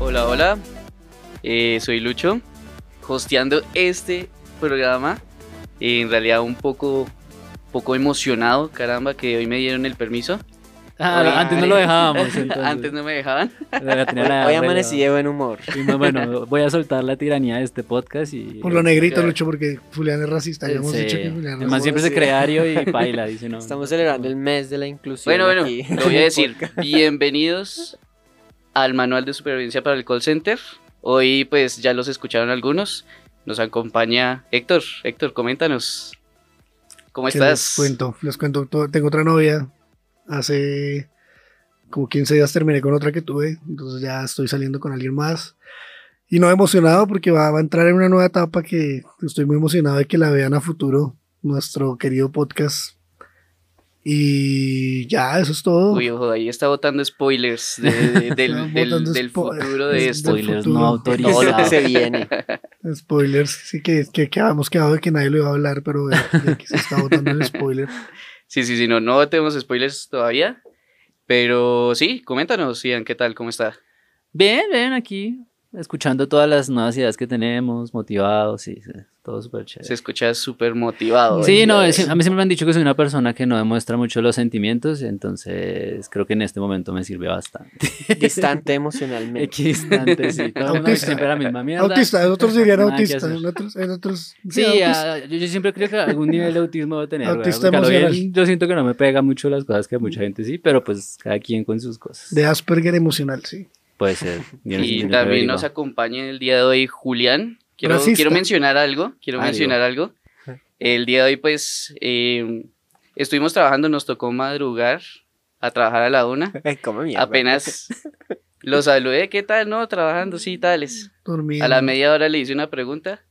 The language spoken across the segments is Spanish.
Hola, hola. Eh, soy Lucho, hosteando este programa. En realidad un poco, poco emocionado, caramba, que hoy me dieron el permiso. Ah, Oye, antes no lo dejábamos. Entonces, Antes no me dejaban. Hoy amanecí de buen humor. Y no, bueno, voy a soltar la tiranía de este podcast y. Por lo negrito, Ya. Lucho, porque Julián es racista. Ya hemos Sí. dicho que Julián es Además racista. siempre se Ario y paila, dice no. Estamos celebrando el mes de la inclusión. Bueno, bueno, aquí lo voy a decir. Bienvenidos al manual de supervivencia para el call center. Hoy pues ya los escucharon algunos. Nos acompaña Héctor. Héctor, coméntanos. ¿Cómo estás? Les cuento, les cuento. to- Tengo otra novia. Hace como 15 días terminé con otra que tuve. Entonces ya estoy saliendo con alguien más. Y no emocionado porque va, va a entrar en una nueva etapa que estoy muy emocionado de que la vean a futuro. Nuestro querido podcast. Y ya, eso es todo. Uy, ojo, ahí está botando spoilers de- de- del, del- spo- futuro de esto. Spoilers futuro. no Todo lo que autorizados. se viene. Spoilers. Sí, que, que, que habíamos quedado de que nadie lo iba a hablar, pero ya, ya que se está botando el spoiler. Sí, sí, sí, no, no tenemos spoilers todavía. Pero sí, coméntanos, Ian, ¿qué tal? ¿Cómo está? Bien, bien, aquí. Escuchando todas las nuevas ideas que tenemos, motivados, sí, sí, todo súper Se chévere. escucha súper motivado. Sí, no, es- a mí siempre me han dicho que soy una persona que no demuestra mucho los sentimientos, entonces creo que en este momento me sirve bastante. Distante emocionalmente. Equidistante, sí. Todo Autista. siempre la misma mierda. Autista, otros dirían autista. En otros, en otros, Sí, autista. yo, yo siempre creo que algún nivel de autismo tener. Autista porque a lo bien emocional. Yo siento que no me pega mucho las cosas que a mucha gente sí, pero pues cada quien con sus cosas. De Asperger emocional, sí. Puede ser. Yo Y no también nos acompaña el día de hoy Julián. Quiero, mencionar algo, quiero Ah, mencionar algo. El día de hoy, pues, eh, estuvimos trabajando, nos tocó madrugar a trabajar a la una. Ay, ¿cómo mierda? Apenas lo saludé, ¿qué tal? No, trabajando, sí, tales. Dormido. A la media hora le hice una pregunta,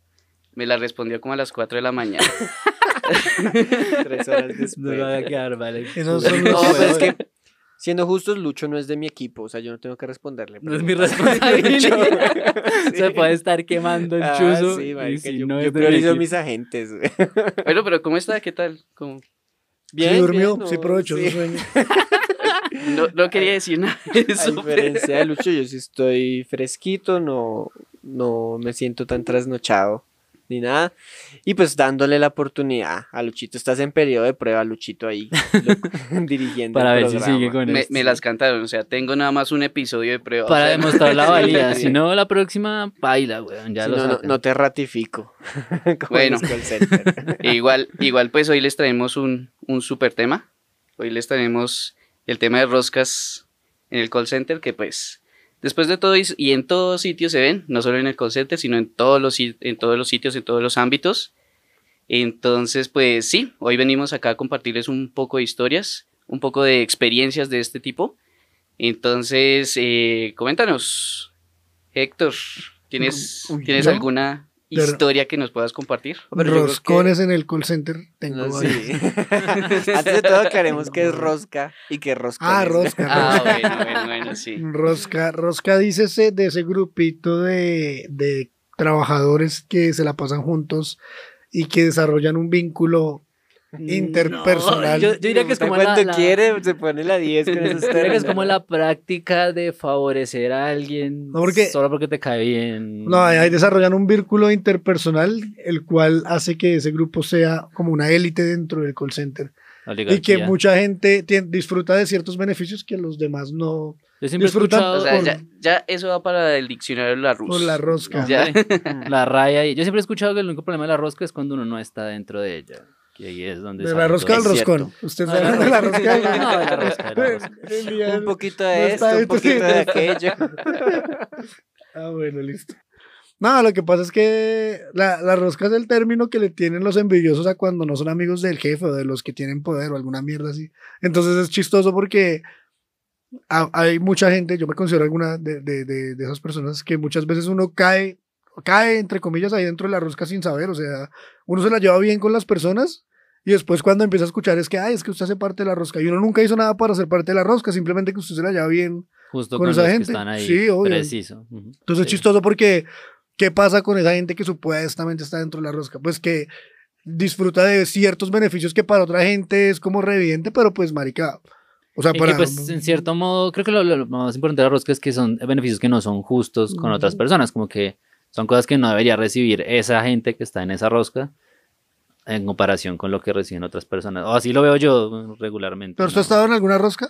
me la respondió como a las 4 de la mañana. Tres horas después. No me va a quedar, vale. Esos son No, los- pero es que, siendo justos, Lucho no es de mi equipo. O sea, yo no tengo que responderle. No es mi responsabilidad. Sí. Se puede estar quemando el Ah, chuzo. sí, marica, si yo, no yo mi priorizo a mis agentes. bueno, pero ¿cómo está? ¿Qué tal? ¿Cómo? Bien, sí durmió, bien, sí aprovechó sí. su sueño. No, no quería decir nada de A eso. pero- diferencia de Lucho, yo sí estoy fresquito, no, no me siento tan trasnochado ni nada. Y pues dándole la oportunidad a Luchito. Estás en periodo de prueba, Luchito, ahí lo- dirigiendo. Para el ver si sigue con Me, esto. me las cantaron, o sea, tengo nada más un episodio de prueba. o Para sea, demostrar la valía. Sí. Si no, la próxima, baila, weón. Ya Si lo no, no, te ratifico. como Bueno. E igual, igual, pues hoy les traemos un, un super tema. Hoy les traemos el tema de roscas en el call center, que pues, después de todo y en todos sitios se ven, no solo en el call center, sino en todos los, en todos los sitios, en todos los ámbitos. Entonces, pues sí, hoy venimos acá a compartirles un poco de historias, un poco de experiencias de este tipo. Entonces, eh, coméntanos, Héctor, ¿tienes, ¿tienes alguna historia que nos puedas compartir? Pero que- Roscones en el call center. Tengo No, sí. Antes de todo, aclaremos que es rosca y que rosca. Ah, rosca. Ah, bueno, bueno, bueno, sí. Rosca, Rosca dice ese- de ese grupito de, de trabajadores que se la pasan juntos y que desarrollan un vínculo interpersonal. yo, yo diría que es como la, cuando la- quiere, se pone la 10 con esos es como la práctica de favorecer a alguien No, porque- solo porque te cae bien. No, ahí desarrollan un vínculo interpersonal, el cual hace que ese grupo sea como una élite dentro del call center. Y que mucha gente disfruta de ciertos beneficios que los demás no. Yo siempre he disfrutan, escuchado O sea, por- ya, ya eso va para el diccionario de la. Por la rosca. Ya. la raya. Y yo siempre he escuchado que el único problema de la rosca es cuando uno no está dentro de ella. Que ahí es donde De la rosca al roscón. Usted No, está de la rosca. rosca. No, de la rosca, de la rosca. Elian- Un poquito no de está esto, un poquito de no aquello. Ah, bueno, listo. No, lo que pasa es que la, la rosca es el término que le tienen los envidiosos a cuando no son amigos del jefe o de los que tienen poder o alguna mierda así. Entonces es chistoso porque ha- hay mucha gente, yo me considero alguna de, de, de, de esas personas que muchas veces uno cae, cae entre comillas ahí dentro de la rosca sin saber, o sea, uno se la lleva bien con las personas Y después cuando empieza a escuchar es que, ay, es que usted hace parte de la rosca. Y uno nunca hizo nada para ser parte de la rosca, simplemente que usted se la lleva bien. Justo con con, esa los gente. que están ahí. Sí, obvio. Preciso. Entonces es chistoso porque, ¿qué pasa con esa gente que supuestamente está dentro de la rosca? Pues que disfruta de ciertos beneficios que para otra gente es como re evidente, pero pues marica. O sea, Y para... que pues en cierto modo, creo que lo, lo más importante de la rosca es que son beneficios que no son justos con otras personas, como que son cosas que no debería recibir esa gente que está en esa rosca en comparación con lo que reciben otras personas. O así lo veo yo regularmente. ¿Pero usted ¿no? ha estado en alguna rosca?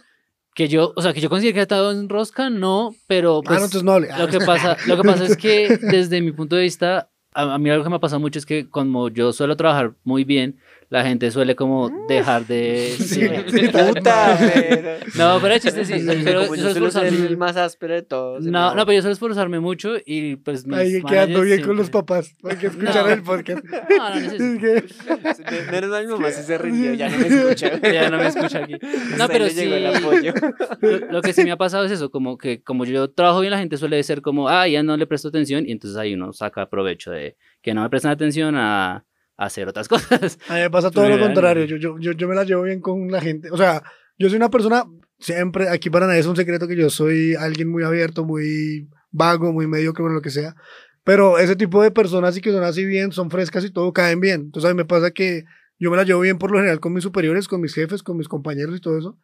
Que yo, o sea, que yo considero que he estado en rosca, no, pero ah, pues, no, entonces no lo que pasa, lo que pasa es que desde mi punto de vista, a, a mí algo que me ha pasado mucho es que como yo suelo trabajar muy bien, la gente suele como dejar de... Sí, sí. sí, Puta, pero... No, pero es chiste, sí. yo suelo- Como yo yo suelo esforzarme- el más áspero de todos. el No, no, pero yo suelo esforzarme mucho y pues mis Ahí quedando managers bien con los papás. Para que escucharan No. el podcast. No, no necesito. Es que- Me- Menos mal mi mamá sí se rindió, ya no me escucha. Ya no me escucha aquí. No, pero sí. el apoyo. Lo, lo que sí me ha pasado es eso, como que como yo trabajo bien, la gente suele ser como, ah, ya no le presto atención, y entonces ahí uno saca provecho de que no me prestan atención a hacer otras cosas. A mí me pasa todo lo contrario. Yo, yo, yo, yo me la llevo bien con la gente. O sea, yo soy una persona, siempre, aquí para nadie es un secreto que yo soy alguien muy abierto, muy vago, muy mediocre, bueno, lo que sea. Pero ese tipo de personas y que son así bien, son frescas y todo, caen bien. Entonces a mí me pasa que yo me la llevo bien por lo general con mis superiores, con mis jefes, con mis compañeros y todo eso.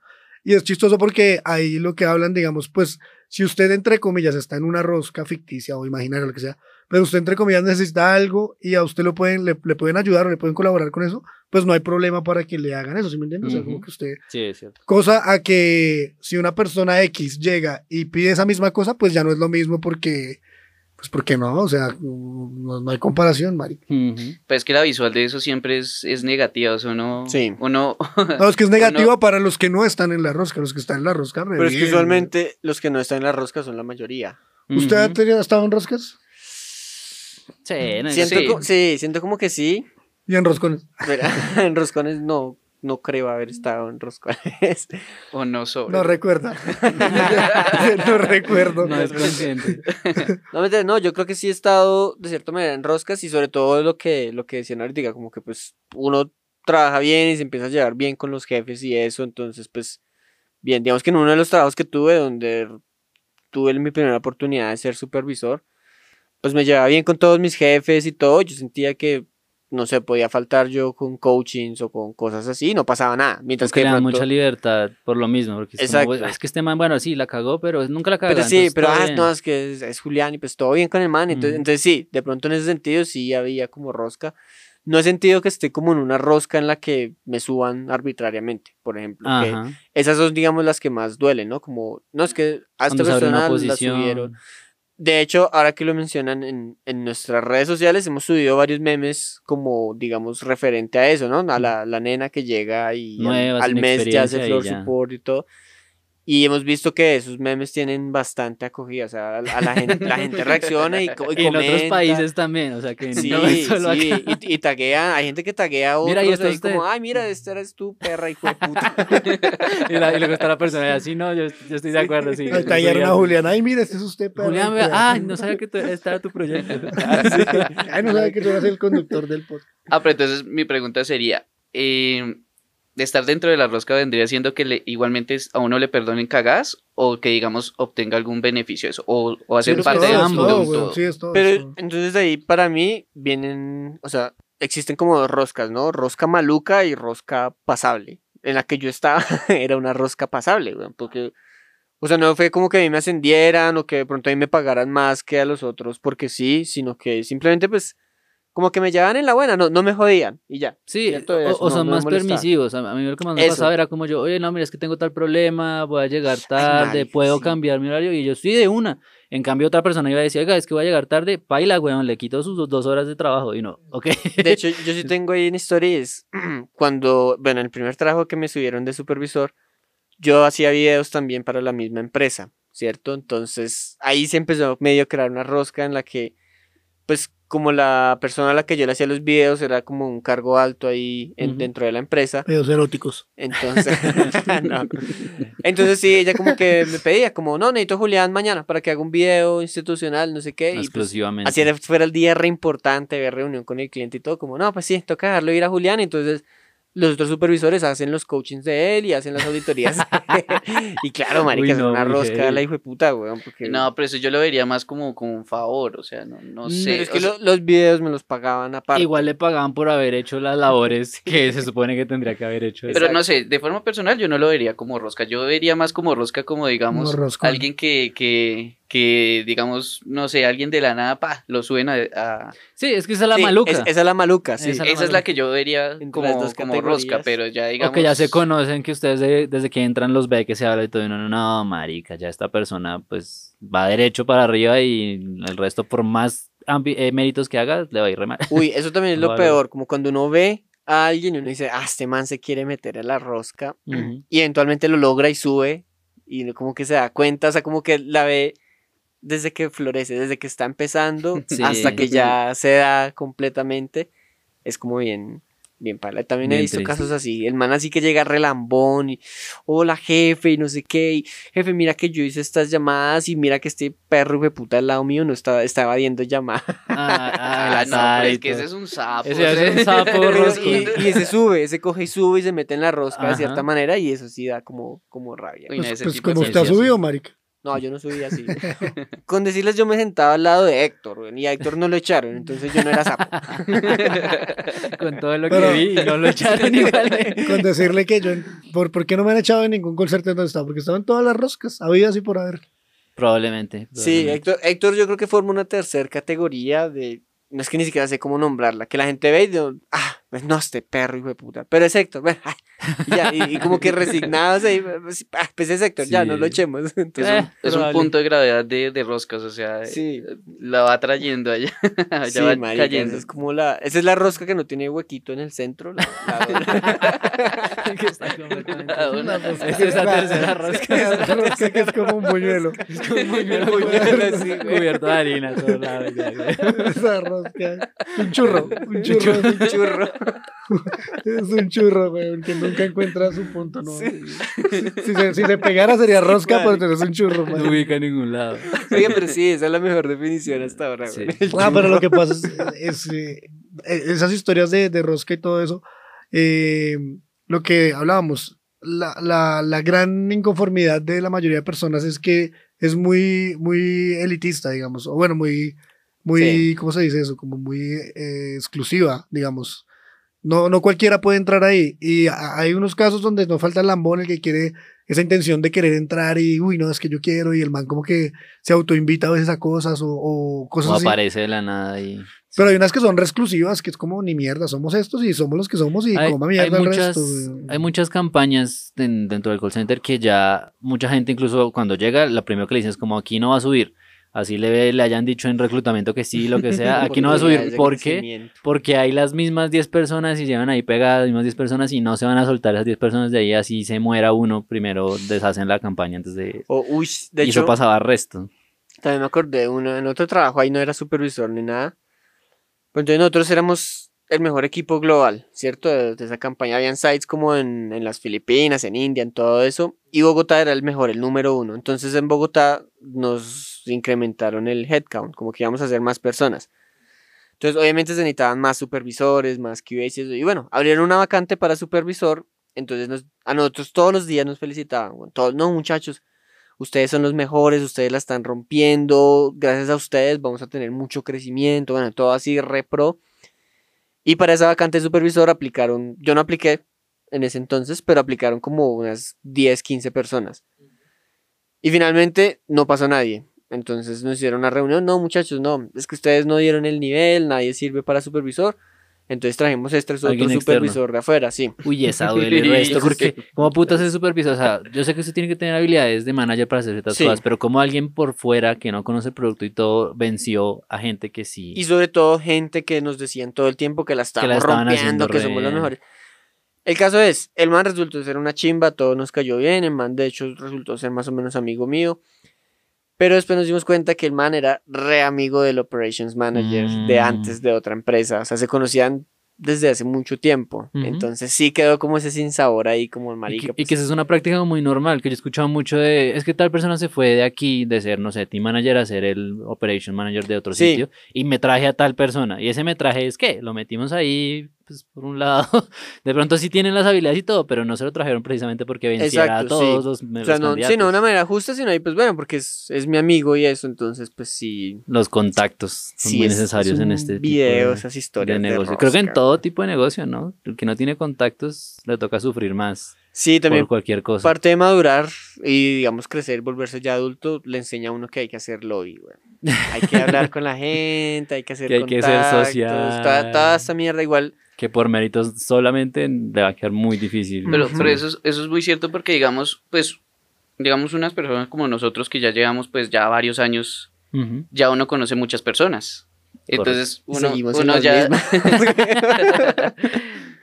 Y es chistoso porque ahí lo que hablan, digamos, pues, si usted, entre comillas, está en una rosca ficticia o imaginaria, lo que sea, pero usted, entre comillas, necesita algo y a usted lo pueden, le, le pueden ayudar o le pueden colaborar con eso, pues no hay problema para que le hagan eso, ¿sí me entiende? O sea, como que usted... Sí, es cierto. Cosa a que si una persona X llega y pide esa misma cosa, pues ya no es lo mismo porque... Pues porque no, o sea, no, no hay comparación, Mari. Ujú. Pues que la visual de eso siempre es, es negativa, o sea, uno, Sí. uno No, es que es negativa Uno- para los que no están en la rosca, los que están en la rosca. re Pero es que bien. usualmente los que no están en la rosca son la mayoría. ¿Usted ha Ujú. tenido- ha estado en roscas? Sí, no, Siento sí. siento como que sí, Y en roscones. pero en roscones no, no creo haber estado en roscones. o no sobre. No recuerda. no recuerdo. no es consciente. No, mentira, no, yo creo que sí he estado de cierta manera en roscas y sobre todo lo que, lo que decían ahorita, como que pues uno trabaja bien y se empieza a llevar bien con los jefes y eso, entonces pues bien, digamos que en uno de los trabajos que tuve donde tuve mi primera oportunidad de ser supervisor, pues me llevaba bien con todos mis jefes y todo, yo sentía que no sé, podía faltar yo con coachings o con cosas así, no pasaba nada, mientras que pronto- mucha libertad por lo mismo. Porque es, como, Exacto. "Bueno, es que este man, bueno, sí, la cagó, pero nunca la cagó. Pero sí, pero ah, no, es que es, es Julián y pues todo bien con el man. Entonces, entonces sí, de pronto en ese sentido sí había como rosca. No he sentido que esté como en una rosca en la que me suban arbitrariamente, por ejemplo. que esas son, digamos, las que más duelen, ¿no? Como, no es que a esta Cuando persona la subieron. De hecho, ahora que lo mencionan en, en nuestras redes sociales, hemos subido varios memes como, digamos, referente a eso, ¿no? A la, la nena que llega y al- mes ya hace floor support y todo. Y hemos visto que esos memes tienen bastante acogida, o sea, a, a la, gente, la gente reacciona y, co- y en otros comenta. países también, o sea que Sí, no es solo sí, acá. y, y taguea, hay gente que taguea a otros Mira, ahí está ahí usted. como, ay, mira, esta eres tú, perra, hijo de puta. y, la- y luego está la persona y así, no, yo, yo estoy de acuerdo, sí. Ahí tallaron a Julián. Ay, mire, este es usted. perro, Julián, perro". vea, ay, no sabía que tú- este era tu proyecto. Ay, no sabe que tú eres el conductor del podcast. Ah, pero entonces mi pregunta sería, eh, ¿de estar dentro de la rosca vendría siendo que le, igualmente a uno le perdonen cagadas o que digamos obtenga algún beneficio eso o, o hacer parte de, ambos. de todo, sí. Pero entonces de ahí para mí vienen, o sea, existen como dos roscas, ¿no? Rosca maluca y rosca pasable. En la que yo estaba era una rosca pasable, weón, porque, o sea, no fue como que a mí me ascendieran o que de pronto a mí me pagaran más que a los otros porque sí, sino que simplemente pues como que me llevaban en la buena, no, no me jodían y ya. Sí, ¿cierto? o, Eso o no- son no más permisivos. A mí lo que más me pasaba era como yo, oye, no, mira, es que tengo tal problema, voy a llegar tarde, puedo sí. cambiar mi horario. Y yo, sí, de una. En cambio, otra persona iba a decir, oiga, es que voy a llegar tarde, paila, weón, le quito sus dos horas de trabajo. Y no, ok. De hecho, yo sí tengo ahí una historia y es cuando, bueno, el primer trabajo que me subieron de supervisor, yo hacía videos también para la misma empresa, ¿cierto? Entonces ahí se empezó medio a crear una rosca en la que, pues como la persona a la que yo le hacía los videos era como un cargo alto ahí en- dentro de la empresa, Pedos eróticos. entonces, no. entonces sí, ella como que me pedía, como, no, necesito a Julián mañana para que haga un video institucional, no sé qué, y pues, Exclusivamente. Así era- fuera el día re importante, ver reunión con el cliente y todo, como, no, pues sí, toca dejarlo ir a Julián, entonces los otros supervisores hacen los coachings de él y hacen las auditorías. y claro, marica, Uy, es una rosca la hijo de puta, weón. Porque... No, pero eso yo lo vería más como, como un favor, o sea, no, no Mm, sé. es que o sea, lo- los videos me los pagaban aparte. Igual le pagaban por haber hecho las labores que se supone que tendría que haber hecho. Pero no sé, de forma personal yo no lo vería como rosca, yo vería más como rosca como digamos Como alguien que, que, que digamos, no sé, alguien de la nada, pa, lo suben a... a- Sí, es que esa es la Sí, maluca. es- esa es la maluca, sí. Esa Esa es la que yo vería como, dos como rosca, pero ya digamos... O que ya se conocen, que ustedes de- desde que entran los ve que se habla y todo, y uno, no, no, marica, ya esta persona pues va derecho para arriba y el resto por más eh, méritos que haga, le va a ir re mal. Uy, eso también es lo Vale. peor, como cuando uno ve a alguien y uno dice, ah, este man se quiere meter a la rosca y eventualmente lo logra y sube y como que se da cuenta, o sea, como que la ve desde que florece, desde que está empezando Sí. hasta que ya se da completamente, es como bien, bien pala. También he Bien visto triste. casos así, el man así que llega relambón y, hola jefe y no sé qué, y jefe, mira que yo hice estas llamadas y mira que este perro de puta al lado mío no estaba, estaba evadiendo llamadas. Ah, ah, no, pero es que ese es un sapo. Ese es un sapo y, y ese sube, ese coge y sube y se mete en la rosca de cierta manera y eso sí da como, como rabia. Pues, pues de como usted ha subido, marica. No, yo no subí así. Con decirles yo me sentaba al lado de Héctor, y a Héctor no lo echaron, entonces yo no era sapo. Con todo lo Pero- que vi y no lo echaron igual. Con decirle que yo, ¿por, ¿por qué no me han echado en ningún concierto donde estaba? Porque estaban todas las roscas, había así por haber. Probablemente. Sí. Héctor, Héctor yo creo que forma una tercera categoría de... No es que ni siquiera sé cómo nombrarla, que la gente ve y digo, ah, pues no, este perro, hijo de puta. Pero es Héctor, ven, ay, ya, y, y como que resignados ahí, pues, ah, pues es Héctor, ya, Sí. no lo echemos. Es Entonces, un, Eh, es un punto de gravedad de, de roscas, o sea, Sí. la va trayendo allá, allá sí, va marica, cayendo. esa es como la... Esa es la rosca que no tiene huequito en el centro. la- la- Que está completamente- Ah, una Esa es esa tercera rosca. Esa rosca que es como un buñuelo. Es como un buñuelo Buñuelo, sí, güey. cubierto de harina ya, güey. Esa rosca. Un churro. Un churro. un churro. Es un churro, güey, que nunca encuentra su punto, ¿no? Si, se, si se pegara sería rosca, pero tenés un churro, No man. ubica a ningún lado. Oye, pero sí, esa es la mejor definición hasta ahora, Sí. güey. Ah, pero lo que pasa es, es, eh, esas historias de, de rosca y todo eso, eh, lo que hablábamos, la, la, la gran inconformidad de la mayoría de personas es que es muy, muy elitista, digamos, o bueno, muy, muy, Sí. ¿cómo se dice eso? Como muy eh, exclusiva, digamos. No, no cualquiera puede entrar ahí. Y hay unos casos donde no falta el lambón, el que quiere esa intención de querer entrar y, uy, no, es que yo quiero, y el man como que se autoinvita a veces a cosas o, o cosas O así. aparece de la nada y... Pero hay unas que son re exclusivas, que es como ni mierda, somos estos y somos los que somos y hay, coma hay mierda el muchas, resto. güey. hay muchas campañas den- dentro del call center que ya mucha gente incluso cuando llega, lo primero que le dicen es como aquí no va a subir. Así le, le hayan dicho en reclutamiento que sí, lo que sea, aquí no va a subir. ¿Por qué? Porque hay las mismas 10 personas y llevan ahí pegadas las mismas 10 personas y no se van a soltar esas 10 personas de ahí, así se muera uno, primero deshacen la campaña antes de... O, uy, de y hecho, eso pasaba resto. también me acordé de uno, en otro trabajo, ahí no era supervisor ni nada. Pues entonces nosotros éramos el mejor equipo global, ¿cierto? De, de esa campaña. Habían sites como en, en las Filipinas, en India, en todo eso. Y Bogotá era el mejor, el número uno. Entonces en Bogotá nos incrementaron el headcount, como que íbamos a ser más personas. Entonces obviamente se necesitaban más supervisores, más QAs y bueno, abrieron una vacante para supervisor. Entonces nos- a nosotros todos los días nos felicitaban. bueno, todos, no muchachos, ustedes son los mejores, ustedes la están rompiendo, gracias a ustedes vamos a tener mucho crecimiento, bueno, todo así re pro. Y para esa vacante de supervisor aplicaron, yo no apliqué en ese entonces, pero aplicaron como unas 10, 15 personas. Y finalmente no pasó nadie. Entonces nos hicieron una reunión, no muchachos, no, es que ustedes no dieron el nivel, nadie sirve para supervisor. Entonces trajimos este otro externo. supervisor de afuera, sí. Uy, esa duele el resto, porque como putas es supervisor, o sea, yo sé que usted tiene que tener habilidades de manager para hacer ciertas Sí. cosas, pero como alguien por fuera que no conoce el producto y todo venció a gente que sí. Y sobre todo gente que nos decían todo el tiempo que la estaban rompiendo, que re somos los mejores. El caso es, el man resultó ser una chimba, todo nos cayó bien, el man de hecho resultó ser más o menos amigo mío. Pero después nos dimos cuenta que el man era re amigo del operations manager de Mm. antes de otra empresa, o sea, se conocían desde hace mucho tiempo. Entonces sí quedó como ese sinsabor ahí como el Y marica. y pues, que esa es una práctica muy normal, que yo he escuchado mucho de, es que tal persona se fue de aquí, de ser, no sé, team manager a ser el operation manager de otro Sí. sitio, y me traje a tal persona, y ese me traje es que lo metimos ahí pues por un lado, de pronto sí tienen las habilidades y todo, pero no se lo trajeron precisamente porque venciera a todos sí. los, O los sea, sí, no de una manera justa, sino ahí, pues bueno, porque es, es mi amigo y eso, entonces, pues sí. Los contactos son sí muy es- necesarios es en este video, tipo de, esas historias. de negocio. Creo que en todo tipo de negocio, ¿no? El que no tiene contactos le toca sufrir más Sí, también por cualquier cosa. parte de madurar y, digamos, crecer, volverse ya adulto, le enseña a uno que hay que hacer lobby, güey. Hay que hablar con la gente, hay que hacer Que hay que ser contactos, social. Toda, toda esta mierda igual. Que por méritos solamente le va a quedar muy difícil. Pero, pero eso, es, eso es muy cierto porque, digamos, pues, digamos, unas personas como nosotros que ya llevamos, pues, ya varios años, Ujú. ya uno conoce muchas personas. Entonces, uno, Seguimos ya,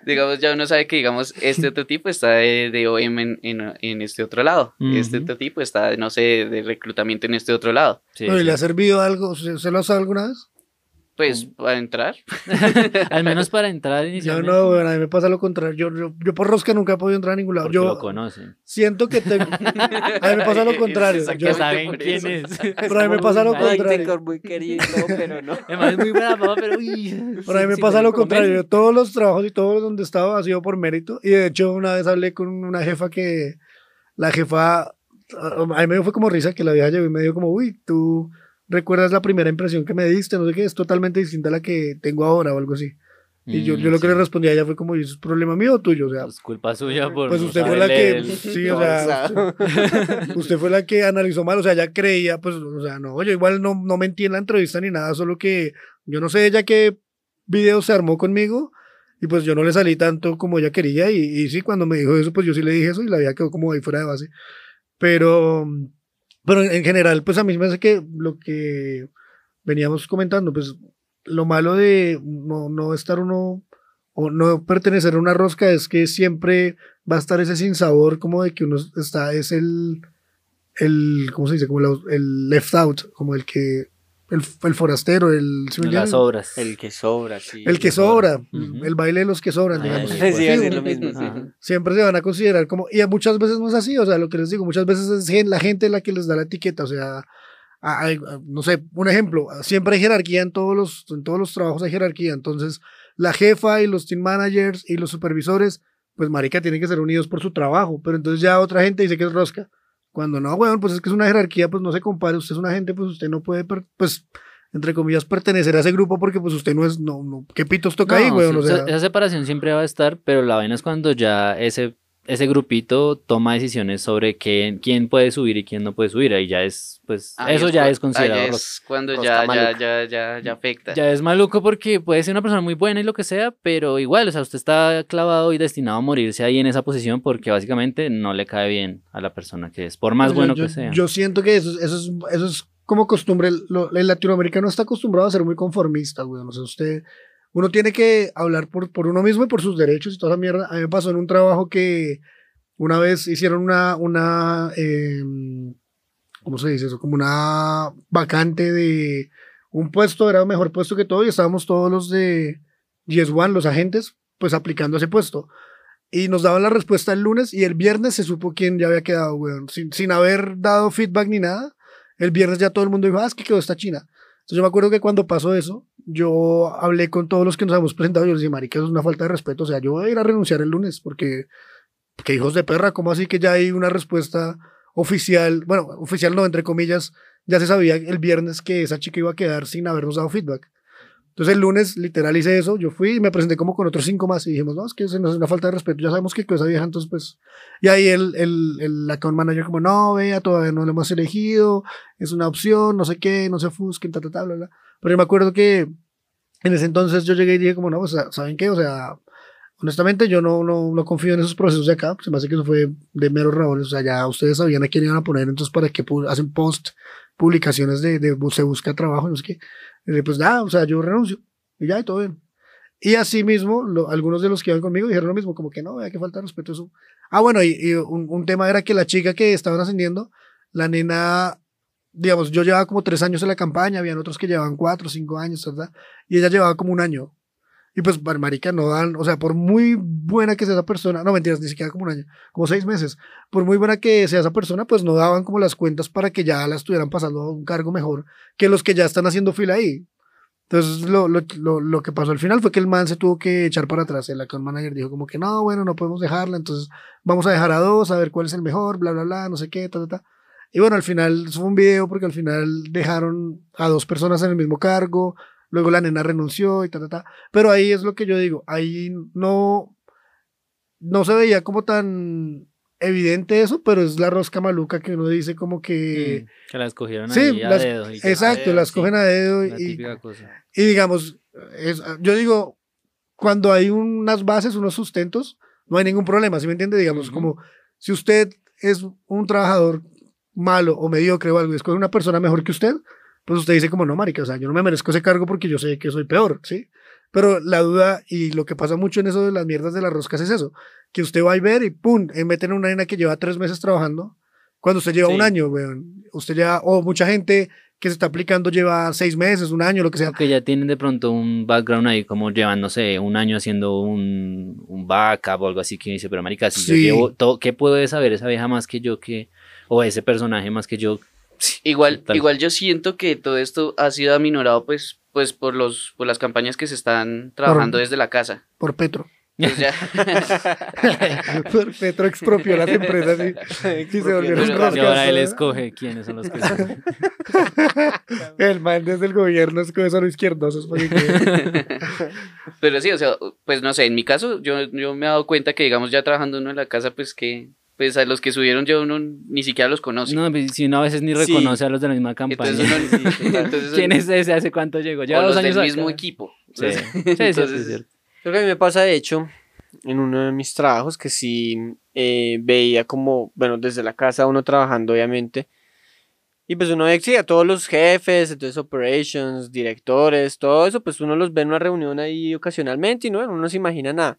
digamos, ya uno sabe que, digamos, este otro tipo está de, de OM en, en, en este otro lado. Este Ujú. otro tipo está, no sé, de reclutamiento en este otro lado. Sí, Pero, ¿y sí. ¿Le ha servido algo? ¿Se, se lo ha usado alguna vez? Pues, para entrar. Al menos para entrar Yo inicialmente. no, bueno, a mí me pasa lo contrario. Yo, yo, yo por rosca nunca he podido entrar a ningún lado. Porque Yo lo conocen. siento que tengo... A mí me pasa lo contrario. Yo- saben quién es. Pero a mí me pasa lo contrario. Muy querido, pero no. Además es muy buena papá, pero uy. Pero a mí me pasa lo contrario. Yo todos los trabajos y todos donde he estado ha sido por mérito. Y de hecho, una vez hablé con una jefa que la jefa, a mí me dio fue como risa que la vieja llegó y me dijo como, uy, tú recuerdas la primera impresión que me diste, no sé qué, es totalmente distinta a la que tengo ahora o algo así. Y yo, Mm, yo lo que sí. le respondí a ella fue como, ¿y eso es problema mío o tuyo? O sea, Es culpa suya por. pues usted fue la que, el- sí, o sea, usted, usted fue la que analizó mal, o sea, ella creía, pues, o sea, no, yo igual no, no mentí en la entrevista ni nada, solo que yo no sé ella qué video se armó conmigo y pues yo no le salí tanto como ella quería y, y sí, cuando me dijo eso, pues yo sí le dije eso y la vida quedó como ahí fuera de base. Pero, pero en general, pues a mí me hace que lo que veníamos comentando, pues lo malo de no, no estar uno o no pertenecer a una rosca es que siempre va a estar ese sinsabor como de que uno está, es el, el ¿cómo se dice? Como la- el left out, como el que, el, el forastero, el, ¿sí Las obras. El que sobra, sí. el que que sobra. el baile de los que sobran, Ah, digamos. sí, Sí, lo mismo, sí. Siempre se van a considerar como, y muchas veces no es así, o sea, lo que les digo, muchas veces es la gente la que les da la etiqueta, o sea, a- a- a- no sé, un ejemplo, siempre hay jerarquía en todos los, en todos los trabajos hay jerarquía, entonces la jefa y los team managers y los supervisores, pues marica, tienen que ser unidos por su trabajo, pero entonces ya otra gente dice que es rosca, cuando no, weón, pues es que es una jerarquía, pues no se compare, usted es una gente, pues usted no puede, pues, entre comillas, pertenecer a ese grupo porque pues usted no es, no, no, ¿qué pitos toca ahí, weón? sí, O sea, esa, esa separación siempre va a estar, pero la vaina es cuando ya ese, ese grupito toma decisiones sobre quién, quién puede subir y quién no puede subir. Ahí ya es, pues, Ahí eso ya es considerado es cuando ya, ya, ya, ya, ya afecta. Ya es maluco porque puede ser una persona muy buena y lo que sea, pero igual, o sea, usted está clavado y destinado a morirse ahí en esa posición porque básicamente no le cae bien a la persona que es, por más Yo- bueno yo, que sea. Yo siento que eso, es- eso, es, eso es como costumbre. El, lo- el latinoamericano está acostumbrado a ser muy conformista, güey. O sea, usted, uno tiene que hablar por, por uno mismo y por sus derechos y toda esa mierda. A mí me pasó en un trabajo que una vez hicieron una, una eh, ¿cómo se dice eso? Como una vacante de un puesto, era mejor puesto que todo y estábamos todos los de Yes One, los agentes, pues aplicando ese puesto. Y nos daban la respuesta el lunes y el viernes se supo quién ya había quedado, weón. Sin, sin haber dado feedback ni nada. El viernes ya todo el mundo dijo, ah, es que quedó esta china. Entonces yo me acuerdo que cuando pasó eso, yo hablé con todos los que nos habíamos presentado. Yo les dije, marica, eso es una falta de respeto. O sea, yo voy a ir a renunciar el lunes porque, que hijos de perra, ¿cómo así que ya hay una respuesta oficial? Bueno, oficial no, entre comillas, ya se sabía el viernes que esa chica iba a quedar sin habernos dado feedback. Entonces el lunes literal hice eso, yo fui y me presenté como con otros cinco más y dijimos, no, es que eso no es una falta de respeto, ya sabemos que esa vieja, entonces pues... Y ahí el, el, el account manager como, no, vea, todavía no lo hemos elegido, es una opción, no sé qué, no se ofusquen, ta, ta, ta, bla, bla. Pero yo me acuerdo que en ese entonces yo llegué y dije como, no, pues, ¿saben qué? O sea, honestamente yo no, no, no confío en esos procesos de acá, se me hace que eso fue de meros rabones, o sea, ya ustedes sabían a quién iban a poner, entonces para qué hacen post, publicaciones de, de se busca trabajo, no sé qué. Y dije, pues nada, o sea, yo renuncio y ya, y todo bien. Y así mismo, lo- algunos de los que iban conmigo dijeron lo mismo, como que no, hay que falta respeto eso. Ah, bueno, y, y un, un tema era que la chica que estaban ascendiendo, la nena, digamos, yo llevaba como tres años en la campaña, habían otros que llevaban cuatro, cinco años, ¿verdad? Y ella llevaba como un año. Y pues, marica, no dan, o sea, por muy buena que sea esa persona, no mentiras, ni siquiera como un año, como seis meses, por muy buena que sea esa persona, pues no daban como las cuentas para que ya la estuvieran pasando a un cargo mejor que los que ya están haciendo fila ahí. Entonces, lo, lo, lo, lo que pasó al final fue que el man se tuvo que echar para atrás. El account manager dijo como que no, bueno, no podemos dejarla, entonces vamos a dejar a dos, a ver cuál es el mejor, bla, bla, bla, no sé qué, ta, ta, ta. Y bueno, al final, eso fue un video porque al final dejaron a dos personas en el mismo cargo, luego la nena renunció y ta, ta, ta. Pero ahí es lo que yo digo, ahí no, no se veía como tan evidente eso, pero es la rosca maluca que uno dice como que... Que la escogieron Sí, ahí a las- dedo. y que- Exacto, las cogen a dedo y, típica cosa. y digamos, es- yo digo, cuando hay unas bases, unos sustentos, no hay ningún problema, ¿sí me entiende? Digamos, como si usted es un trabajador malo o mediocre o algo y escoge una persona mejor que usted, pues usted dice como, no, marica, o sea, yo no me merezco ese cargo porque yo sé que soy peor, ¿sí? Pero la duda y lo que pasa mucho en eso de las mierdas de las roscas es eso, que usted va a ver y pum, meten a una nena que lleva tres meses trabajando, cuando usted lleva Sí. un año, weón. Usted ya, o mucha gente que se está aplicando lleva seis meses, un año, lo que sea. Que ya tienen de pronto un background ahí, como llevan, no sé, un año haciendo un, un backup o algo así, que dice, pero marica, si yo Sí. llevo todo, ¿qué puede saber esa vieja más que yo que, o ese personaje más que yo? Igual, Total. igual yo siento que todo esto ha sido aminorado pues, pues por los, por las campañas que se están trabajando desde la casa. Por Petro. Pues ya- Por Petro expropió las empresas y, y se volvieron roscas. Y ahora él escoge quiénes son los que son. El man desde el gobierno escoge solo izquierdosos. Pero sí, o sea, pues no sé, en mi caso yo, yo me he dado cuenta que digamos ya trabajando uno en la casa pues que pues a los que subieron yo uno ni siquiera los conoce. No, pues, si uno a veces ni Sí. reconoce a los de la misma campaña. entonces uno, entonces ¿Quién es ese? ¿Hace cuánto llegó? Lleva o dos los años del acá. mismo equipo. Sí, sí, sí, sí, Entonces, es cierto. Creo que a mí me pasa, de hecho, en uno de mis trabajos que sí eh, veía como, bueno, desde la casa uno trabajando, obviamente. Y pues uno ve, sí, a todos los jefes, entonces operations, directores, todo eso, pues uno los ve en una reunión ahí ocasionalmente y no, uno no se imagina nada.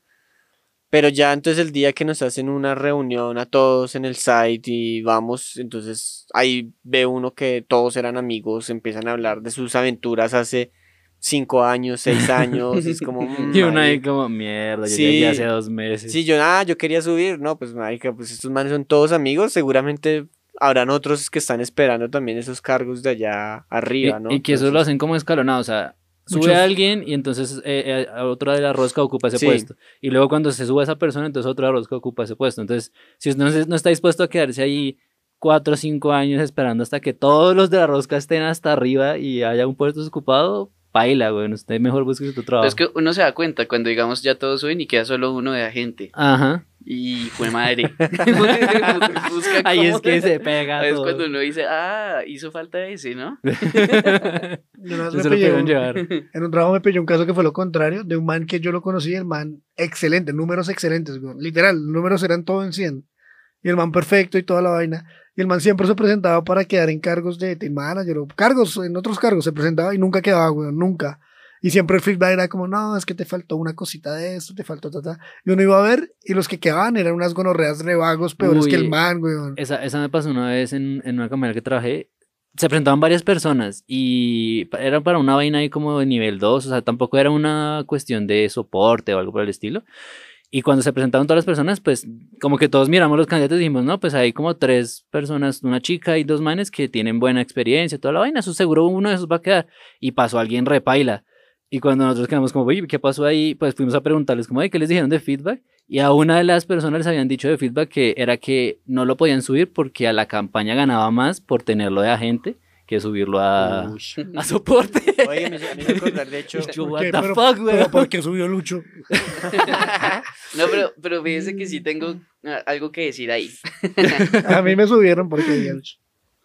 Pero ya entonces el día que nos hacen una reunión a todos en el site y vamos, entonces ahí ve uno que todos eran amigos, empiezan a hablar de sus aventuras hace cinco años, seis años, y es como... mm, Y uno ahí marica. como, mierda, yo Sí. llegué hace dos meses. Sí, yo, ah, yo quería subir, no, pues marica, pues estos manes son todos amigos, seguramente habrán otros que están esperando también esos cargos de allá arriba, ¿no? y que eso lo hacen como escalonado, o sea, sube a alguien y entonces eh, eh, a otra de la rosca ocupa ese Sí. puesto. Y luego cuando se sube esa persona, entonces otra de la rosca ocupa ese puesto. Entonces, si usted no, no está dispuesto a quedarse ahí cuatro o cinco años esperando hasta que todos los de la rosca estén hasta arriba y haya un puesto desocupado, baila, güey. Usted mejor busque su Pero trabajo. es que uno se da cuenta cuando digamos ya todos suben y queda solo uno de agente. Ajá. Y fue madre. Busca Ahí es que se pega Es todo. cuando uno dice, ah, hizo falta ese, ¿no? Yo Se me lo pillé un- llevar. En un trabajo me pilló un caso que fue lo contrario, de un man que yo lo conocí, el man excelente, números excelentes, güey. literal, números eran todo en 100. Y el man perfecto y toda la vaina. Y el man siempre se presentaba para quedar en cargos de team manager o cargos, en otros cargos se presentaba y nunca quedaba, güey, nunca. Y siempre el feedback era como, no, es que te faltó una cosita de esto, te faltó ta, ta. Y uno iba a ver y los que quedaban eran unas gonorreas rebagos peores Uy, que el man, güey. Esa, esa me pasó una vez en, en una campaña que trabajé. Se presentaban varias personas y era para una vaina ahí como de nivel 2, o sea, tampoco era una cuestión de soporte o algo por el estilo. Y cuando se presentaron todas las personas, pues como que todos miramos los candidatos y dijimos, no, pues hay como tres personas, una chica y dos manes que tienen buena experiencia, toda la vaina, eso seguro uno de esos va a quedar. Y pasó alguien repaila. Y cuando nosotros quedamos como, oye, ¿qué pasó ahí? Pues fuimos a preguntarles como, "Oye, ¿qué les dijeron de feedback? Y a una de las personas les habían dicho de feedback que era que no lo podían subir porque a la campaña ganaba más por tenerlo de agente que subirlo a, a soporte. Oye, me, me hizo acordar, de hecho, Yo, ¿Por what qué? the Pero- fuck, güey. ¿por qué subió Lucho? No, pero, pero fíjese que sí tengo ah, algo que decir ahí. A mí me subieron porque había Lucho.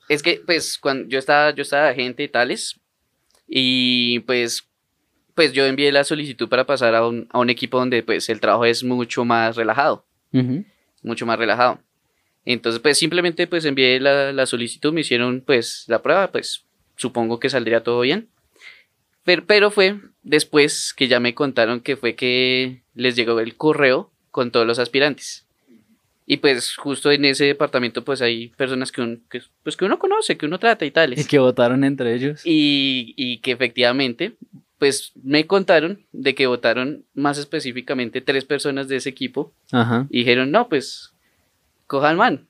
Es que, pues, cuando yo estaba, yo estaba de agente y tales, y pues, pues yo envié la solicitud para pasar a un, a un equipo donde, pues, el trabajo es mucho más relajado, mucho más relajado. Entonces, pues, simplemente, pues, envié la, la solicitud, me hicieron, pues, la prueba, pues, supongo que saldría todo bien. Pero, pero fue después que ya me contaron que fue que les llegó el correo con todos los aspirantes. Y pues justo en ese departamento pues hay personas que, un- que, pues, que uno conoce, que uno trata y tales. Y que votaron entre ellos. Y, y que efectivamente, pues me contaron de que votaron más específicamente tres personas de ese equipo Ajá. y dijeron, no, pues cojan man.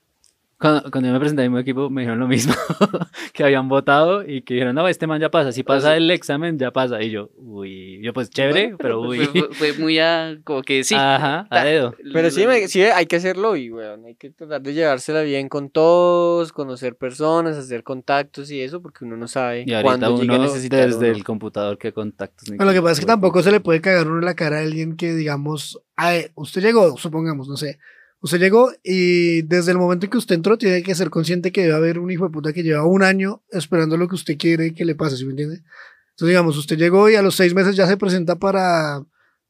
Cuando, cuando yo me presenté a mi equipo me dijeron lo mismo, que habían votado y que dijeron, no, este man ya pasa, si pasa el examen ya pasa. Y yo, uy, yo pues chévere, pero uy. Fue, muy a, como que sí. Ajá, a dedo. Pero sí, me- sí hay que hacerlo y, weón, hay que tratar de llevársela bien con todos, conocer personas, hacer contactos y eso, porque uno no sabe Y cuándo llega a uno necesitar desde uno. el computador qué contactos. ni Bueno, lo que pasa es que tampoco se le puede cagar uno en la cara a alguien que, digamos, ay, usted llegó, supongamos, no sé, usted llegó y desde el momento en que usted entró tiene que ser consciente que debe haber un hijo de puta que lleva un año esperando lo que usted quiere que le pase, ¿sí me entiende? Entonces, digamos, usted llegó y a los seis meses ya se presenta para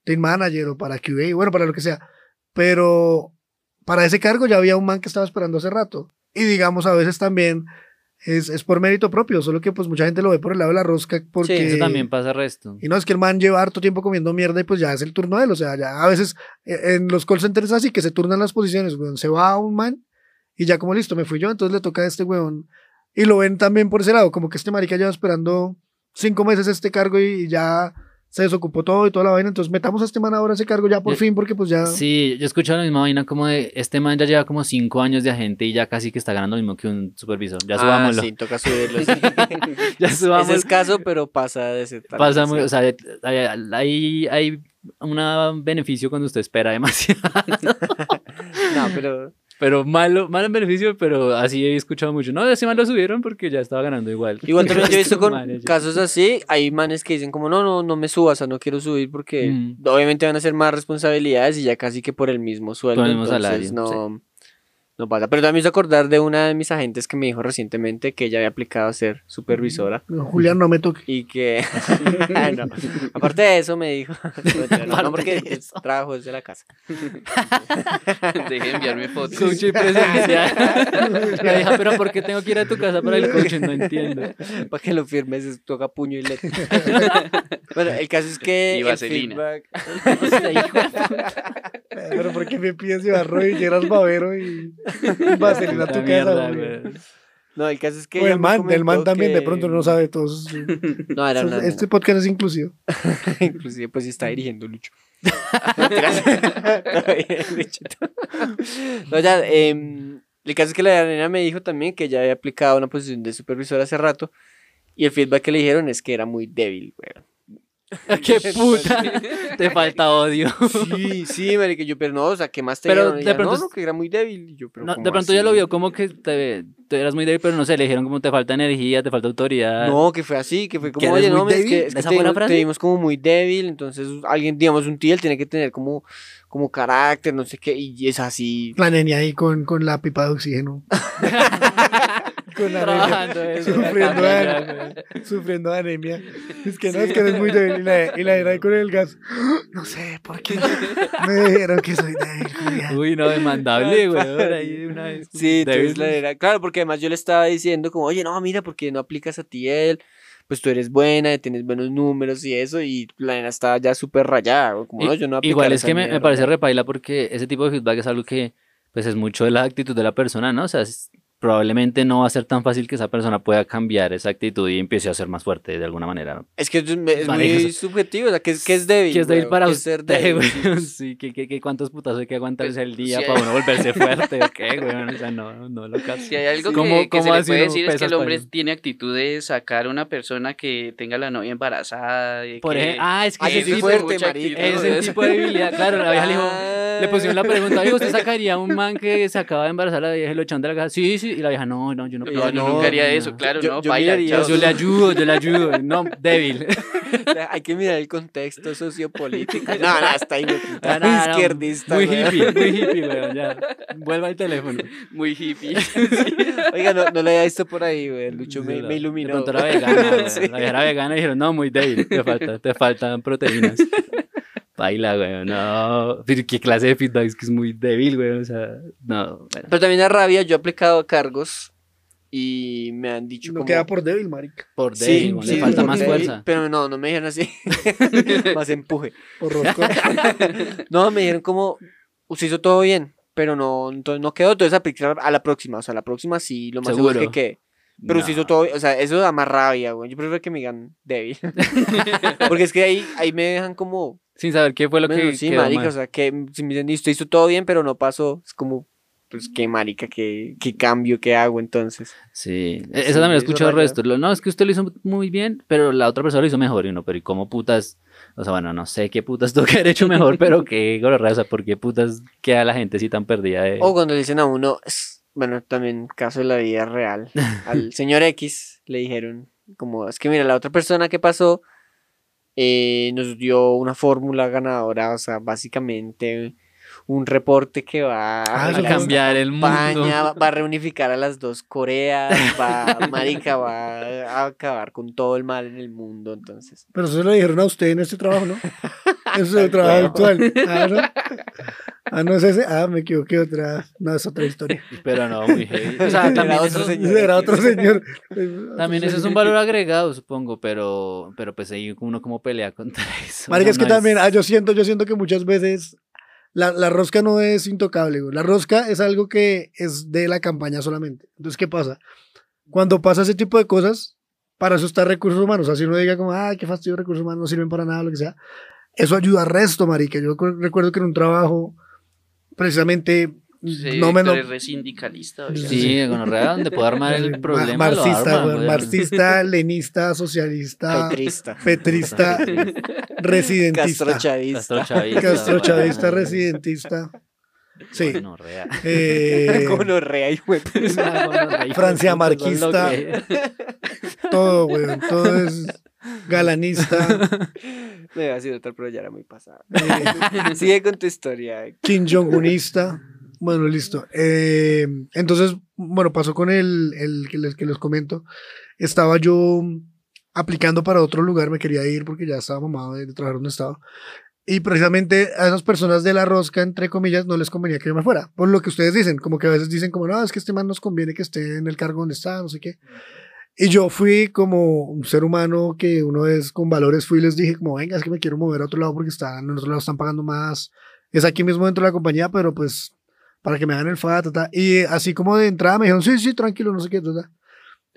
Team Manager o para QA, bueno, para lo que sea, pero para ese cargo ya había un man que estaba esperando hace rato. Y digamos, a veces también es, es por mérito propio, solo que pues mucha gente lo ve por el lado de la rosca porque... Eso también pasa resto. Y no es que el man lleva harto tiempo comiendo mierda y pues ya es el turno de él. O sea, ya a veces eh, en los call centers así que se turnan las posiciones, weón. Se va a un man y ya como listo, me fui yo, entonces le toca a este weón. Y lo ven también por ese lado, como que este marica lleva esperando cinco meses este cargo y, y ya se desocupó todo y toda la vaina. Entonces metamos a este man ahora ese cargo ya por Yo- fin porque pues ya... Sí, yo he escuchado la misma vaina como de este man ya lleva como cinco años de agente y ya casi que está ganando lo mismo que un supervisor. Ya Ah, subámoslo. sí, toca subirlo. sí. Ya es subámoslo. escaso, pero pasa de ese Pasa muy, o sea, hay, hay, hay un beneficio cuando usted espera demasiado. No, pero Pero malo, malo en beneficio, pero así he escuchado mucho. No, ese man lo subieron porque ya estaba ganando igual. igual también yo he visto con manes casos así, hay manes que dicen como, no, no, no me subas, o sea, no quiero subir porque Mm. obviamente van a ser más responsabilidades y ya casi que por el mismo sueldo, Por el mismo entonces salario, no, no pasa. Pero también me hizo acordar de una de mis agentes que me dijo recientemente que ella había aplicado a ser supervisora. No, Julián, no me toque. Y que, no, aparte de eso me dijo, no, no, porque de trabajo desde la casa. Deje de enviarme fotos. Coaching presencial. La hija, pero ¿por qué tengo que ir a tu casa para el coaching? No entiendo. Para que lo firmes, es- toca puño y letra. bueno, el caso es que Y el vaselina. feedback-. Pero ¿por qué me pides llevar rodilleras babero y a tu casa, güey? güey. No, el caso es que O el man, el man comentó también de pronto no sabe todo. eso sí. No, era una, Este podcast es inclusivo. Inclusive, pues está dirigiendo Lucho. No, ya, em, el caso es que la nena me dijo también que ya había aplicado una posición de supervisor hace rato. Y el feedback que le dijeron es que era muy débil, weón. ¡Qué puta! Te falta odio. Sí, sí, marica, yo, pero no, o sea, ¿qué más te Pero de Ella, pronto no, no, que era muy débil. Y yo, pero No, ¿cómo de pronto ya lo vio como que te, te eras muy débil, pero no sé, le dijeron como te falta energía, te falta autoridad. No, que fue así, que fue ¿Que como, oye, no, es que, es que ¿Esa te, te vimos como muy débil, entonces alguien, digamos, un tío, él tiene que tener como, como carácter, no sé qué, y es así. La nenia ahí con, con la pipa de oxígeno. con anemia. Trabajando eso, Sufriendo de anemia. Es que no, es que eres muy débil. Y la, y la era ahí con el gas. No sé por qué. Me dijeron que soy débil. Uy, no, demandable, güey. Ahí de una vez. Sí, Débil. la era, claro, porque además yo le estaba diciendo como, oye, no, mira, porque no aplicas a ti él, pues tú eres buena, tienes buenos números y eso, y la nena estaba ya súper rayada, como, no, yo no Igual es que me, me mierda". parece repaila porque ese tipo de feedback es algo que pues es mucho de la actitud de la persona, ¿no? O sea, es- probablemente no va a ser tan fácil que esa persona pueda cambiar esa actitud y empiece a ser más fuerte de alguna manera. Es que es, es muy subjetivo, o sea, que es, que es débil. Que es débil güey, para que usted, es ser débil, güey. sí. Que, que, que cuántos putazos hay que aguantarse el día sí, para uno volverse fuerte, ¿o qué, güey? O sea, no, no lo caso. Si hay algo ¿Cómo- que, que se le puede decir es que el hombre tiene actitud de sacar a una persona que tenga la novia embarazada. y Por ejemplo, ah, es que ese tipo, fuerte, marica. eso. tipo de debilidad. Claro, la vieja le dijo. Le pusieron la pregunta, ¿usted sacaría a un man que se acaba de embarazar a la vieja y lo de la casa? Sí, sí. Y la vieja, no, no, yo no No, puedo. yo no, nunca haría no. eso, claro, Yo- no, yo baila, eso. Yo le ayudo, yo le ayudo. No, débil. Hay que mirar el contexto sociopolítico. No, no, está ahí, Ah, no, no, izquierdista. Muy güey. hippie, muy hippie, weón, ya. Vuelva al teléfono. Muy hippie. Oiga, no, no lo había visto por ahí, güey. Lucho me, Sí, me la- iluminó. De pronto era vegana, weón. Sí. La vieja era vegana y dijeron, no, muy débil, te, falta, te faltan proteínas. Baila, güey, no. Pero qué clase de feedback es que es muy débil, güey, o sea, no. bueno. Pero también da rabia, yo he aplicado a cargos y me han dicho No como... queda por débil, marica. Por Sí, débil, güey, sí, le falta más débil, fuerza. Pero no, no me dijeron así. más empuje. Por. No, me dijeron como, usted hizo todo bien, pero no, entonces no quedó, entonces aplicar a la próxima. O sea, la próxima sí, lo más seguro, es Seguro. que quede. Pero usted No. hizo todo, o sea, eso da más rabia, güey. Yo prefiero que me digan débil. Porque es que ahí, ahí me dejan como, Sin saber qué fue lo bueno, que sí, quedó marica, mal. o sea, que si me dicen, usted hizo todo bien, pero no pasó, es como, pues qué marica, qué, qué cambio, qué hago entonces. Sí, e- Sí, eso también lo he eso escuchado el raya. resto. No, es que usted lo hizo muy bien, pero la otra persona lo hizo mejor. Y uno, pero ¿y cómo putas? O sea, bueno, no sé qué putas tuvo que haber hecho mejor, pero qué gonorrea, o sea, ¿por qué putas queda la gente así tan perdida de... O cuando le dicen a uno, bueno, también caso de la vida real, al señor X le dijeron, como, es que mira, la otra persona que pasó eh, nos dio una fórmula ganadora, o sea, básicamente un reporte que va Ah, a eso cambiar el mundo. España, va, a reunificar a las dos Coreas, va, marica, va a acabar con todo el mal en el mundo, entonces. Pero eso se lo dijeron a usted en este trabajo, ¿no? Ese es el trabajo actual. Ah, ¿no? Ah, no es ese. Ah, me equivoqué otra. No, es otra historia. Pero no, muy heavy. O sea, Era también otro eso, señor. Era otro señor. también eso es un valor agregado, supongo, pero, pero pues ahí uno como pelea contra eso. Marica, O es sea, que no también, ah, yo siento, yo siento que muchas veces la, la rosca no es intocable, güey. La rosca es algo que es de la campaña solamente. Entonces, ¿qué pasa? Cuando pasa ese tipo de cosas, para eso está recursos humanos. Así uno diga como, ay, qué fastidio, recursos humanos no sirven para nada, lo que sea. Eso ayuda al resto, marica. Yo recu- recuerdo que en un trabajo, precisamente, Sí, no me Víctor lo... es re sindicalista. oiga. Sí, gonorrea, donde puedo armar el Ma- problema. marxista, arma, güey, güey. marxista, lenista, socialista, Petrista. petrista, residentista. Castrochavista. Castrochavista. Castrochavista, güey. residentista. Sí. Gonorrea. Eh, Gonorrea y hue- Francia marquista. todo, weón. Todo es galanista. Me va a decir otra, pero ya era muy pasada. eh, Sigue con tu historia. Kim Jong-unista. Bueno, listo. Eh, entonces, bueno, pasó con el, el que, les, que les comento. Estaba yo aplicando para otro lugar, me quería ir porque ya estaba mamado de, de trabajar donde estaba. Y precisamente a esas personas de la rosca, entre comillas, no les convenía que yo me fuera. Por lo que ustedes dicen, como que a veces dicen como, no, es que este man nos conviene que esté en el cargo donde está, no sé qué. Y yo fui como un ser humano que uno es con valores, fui y les dije como, venga, es que me quiero mover a otro lado porque están, en otro lado están pagando más. Es aquí mismo dentro de la compañía, pero pues para que me hagan el FAT. Y así como de entrada me dijeron, sí, sí, tranquilo, no sé qué, ta, ta.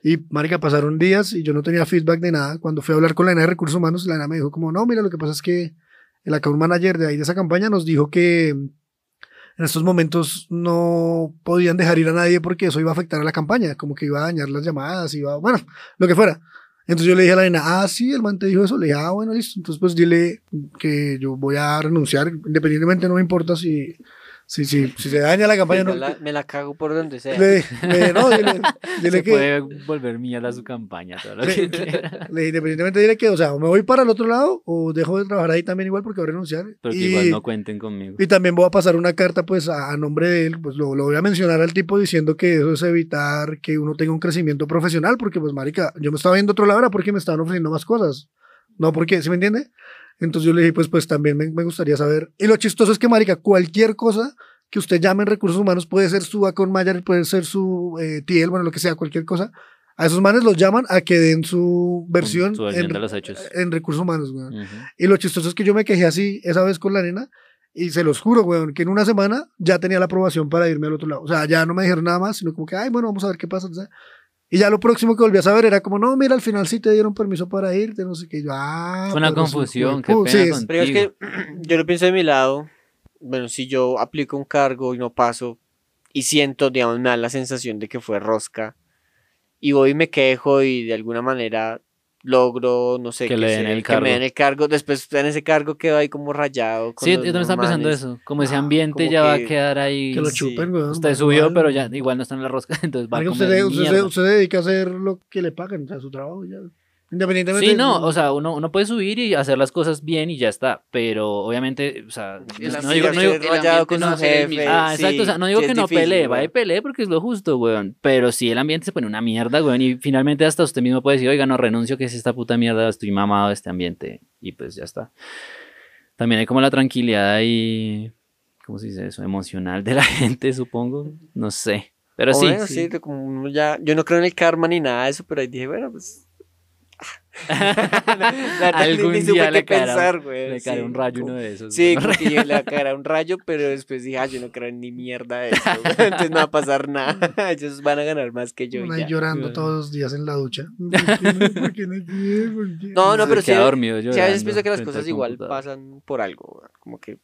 Y, marica, pasaron días y yo no tenía feedback de nada. Cuando fui a hablar con la ENA de Recursos Humanos, la ENA me dijo como, no, mira, lo que pasa es que el account manager de ahí de esa campaña nos dijo que en estos momentos no podían dejar ir a nadie porque eso iba a afectar a la campaña, como que iba a dañar las llamadas, iba, bueno, lo que fuera. Entonces yo le dije a la ENA, ah, sí, el man te dijo eso. Le dije, ah, bueno, listo. Entonces, pues dile que yo voy a renunciar, independientemente, no me importa si, si, si, si se daña la campaña. me, No, la, me la cago por donde sea. le, le- no, dile, dile Se que, puede volver mierda su campaña, todo lo que. Le dije, independientemente, dile que, o sea, o me voy para el otro lado o dejo de trabajar ahí también igual porque voy a renunciar. Pero que y, igual no cuenten conmigo. y también voy a pasar una carta, pues, a, a nombre de él, pues lo, lo voy a mencionar al tipo diciendo que eso es evitar que uno tenga un crecimiento profesional, porque, pues, marica, yo me estaba viendo otro lado era porque me estaban ofreciendo más cosas. No, porque, ¿sí me entiende? Entonces yo le dije, pues, pues también me, me gustaría saber. Y lo chistoso es que, marica, cualquier cosa que usted llame en recursos humanos puede ser su account manager, puede ser su eh, TL, bueno, lo que sea, cualquier cosa. A esos manes los llaman a que den su versión, Su en, de los hechos. en recursos humanos, weón. Ujú. Y lo chistoso es que yo me quejé así esa vez con la nena y se los juro, weón, que en una semana ya tenía la aprobación para irme al otro lado. O sea, ya no me dijeron nada más, sino como que, ay, bueno, vamos a ver qué pasa. o sea. Y ya lo próximo que volví a saber era como, no, mira, al final sí te dieron permiso para irte, no sé qué. Yo, ah, Fue una confusión, qué pena sí, Pero es que yo lo pienso de mi lado. Bueno, si yo aplico un cargo y no paso y siento, digamos, me da la sensación de que fue rosca y voy y me quejo y de alguna manera logro, no sé, Que le den el que me cargo. den el cargo. Después en ese cargo quedo ahí como rayado. con Sí, yo también estaba pensando eso. Como ese Ah, ambiente como ya va a que- quedar ahí. que lo sí. chupen, weón. Usted subió, mal. pero ya igual no está en la rosca, entonces va a comer usted, usted, usted se dedica a hacer lo que le pagan, o sea, su trabajo ya. Independientemente. Sí, no, o sea, uno, uno puede subir y hacer las cosas bien y ya está, pero obviamente, o sea, El no digo, no digo, el con no su jefe. Ah, exacto, o sea, no digo sí que no difícil, pelee, va y pelee porque es lo justo, weón. Pero si el ambiente se pone una mierda, weón, y finalmente hasta usted mismo puede decir, oiga, no renuncio, que es esta puta mierda, estoy mamado de este ambiente, y pues ya está. También hay como la tranquilidad y, ¿cómo se dice eso? Emocional de la gente, supongo, no sé. Pero sí, Bueno, sí. sí, como uno ya, yo no creo en el karma ni nada de eso, pero ahí dije, bueno, pues. La ni- Algún ni supe día le caerá, pensar, güey. le sí, un rayo como- uno de esos. Sí, como que yo le caerá un rayo, pero después dije, ah, yo no creo en ni mierda de eso. Entonces no va a pasar nada. Ellos van a ganar más que yo. ya. llorando Bueno. todos los días en la ducha. ¿Por qué no? ¿Por qué no quiere? ¿Por qué No, no, pero sí- a veces pienso que las cosas igual pasan por algo. güey. Como que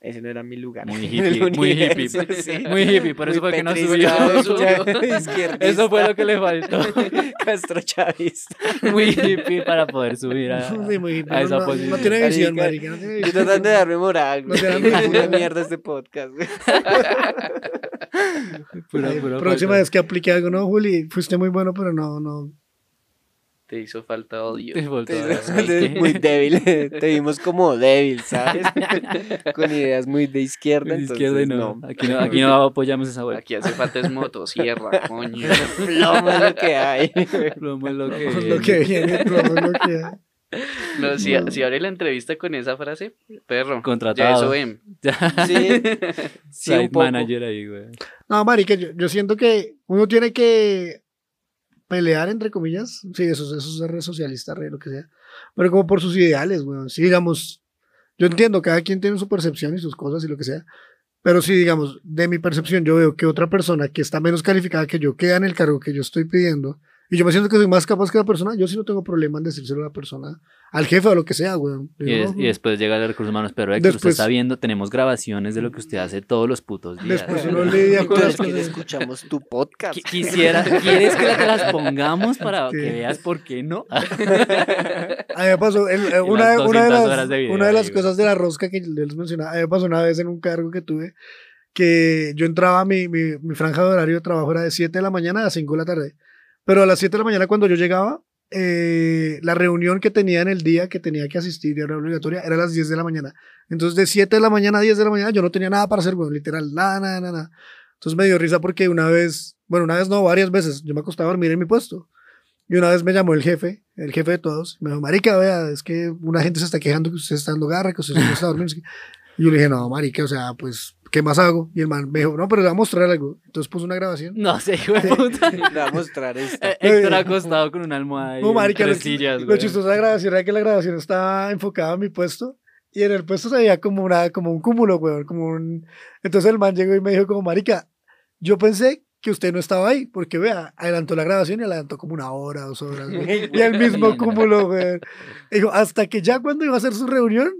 ese no era mi lugar. Muy hippie, muy hippie. sí. Muy hippie, por eso Muy fue que no subió. izquierdista, Eso fue lo que le faltó. Castro Chavista. Muy hippie para poder subir a, Sí, muy- a esa no, posición. no tiene visión, Marica. No tiene Yo visión. tratando de darme moral, No visión. mierda este podcast. Pura- pura Próxima falta. vez que aplique algo, no, Juli, fuiste muy bueno, pero no, no. Te hizo falta odio. Te Muy débil. Te vimos como débil, ¿sabes? Con ideas muy de izquierda. De izquierda y entonces, no. Aquí no, aquí no apoyamos esa vuelta. Aquí hace falta es motosierra, coño. Plomo es lo que hay. Plomo es lo que Pues lo que viene, pero lo que hay. No, si, si abre la entrevista con esa frase, perro. Contratado. Ya eso ven. Sí, sí, un Site poco. manager ahí, güey. No, marica, yo, yo siento que uno tiene que pelear, entre comillas. Sí, eso, eso es ser re socialista, re lo que sea. Pero como por sus ideales, weón. Sí, digamos, yo entiendo, cada quien tiene su percepción y sus cosas y lo que sea. Pero si, digamos, de mi percepción, yo veo que otra persona que está menos calificada que yo queda en el cargo que yo estoy pidiendo, y yo me siento que soy más capaz que la persona, yo sí no tengo problema en decírselo a la persona, al jefe o lo que sea, weón. Y, no, y después llega el recursos humanos, pero Héctor, usted Después- está viendo, tenemos grabaciones de lo que usted hace todos los putos días. Después uno lidia con las cosas. escuchamos tu podcast. Qui- Quisiera, ¿quieres que te las pongamos para Sí. que veas por qué no? A mí me pasó, el- eh, una, las una de 200 las, de video una de las güey. cosas de la rosca que les mencionaba, a mí me pasó una vez en un cargo que tuve, que yo entraba, mi, mi, mi franja de horario de trabajo era de 7 de la mañana a 5 de la tarde, pero a las 7 de la mañana cuando yo llegaba, eh, la reunión que tenía en el día que tenía que asistir era obligatoria era a las 10 de la mañana. Entonces de 7 de la mañana a 10 de la mañana yo no tenía nada para hacer, bueno, literal, nada, nada, nada, nada. Entonces me dio risa porque una vez, bueno, una vez no, varias veces, yo me acostaba a dormir en mi puesto. Y una vez me llamó el jefe, el jefe de todos, y me dijo, marica, vea, es que una gente se está quejando que usted está dando garra, que usted no está durmiendo. Y yo le dije, no, marica, o sea, pues, ¿qué más hago? Y el man me dijo, no, pero le voy a mostrar algo. Entonces puso una grabación. No sé, hijo de puta. Le voy a mostrar esto. Eh, Héctor acostado con una almohada y No, marica, lo, tres sillas, lo chistoso de la grabación era que la grabación estaba enfocada en mi puesto. Y en el puesto se veía como, una, como un cúmulo, weón, como un... Entonces el man llegó y me dijo como, marica, yo pensé que usted no estaba ahí, porque vea, adelantó la grabación y adelantó como una hora, dos horas, güey. Y el mismo cúmulo, güey. Dijo, hasta que ya cuando iba a hacer su reunión,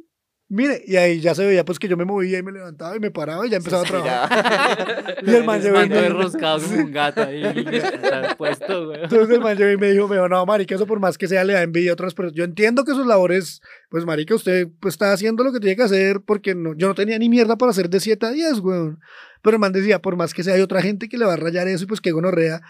mire, y ahí ya se veía pues que yo me movía y me levantaba y me paraba y ya empezaba a trabajar. Y el man llegó y me- enroscado como un gato ahí. puesto, güey. Entonces el man llegó y me dijo, me dijo, no, marica, eso por más que sea le da envidia a otras personas. Yo entiendo que sus labores, pues marica, usted pues, está haciendo lo que tiene que hacer porque no, yo no tenía ni mierda para hacer de 7 a 10, weón. Pero el man decía, por más que sea, hay otra gente que le va a rayar eso y pues que gonorrea.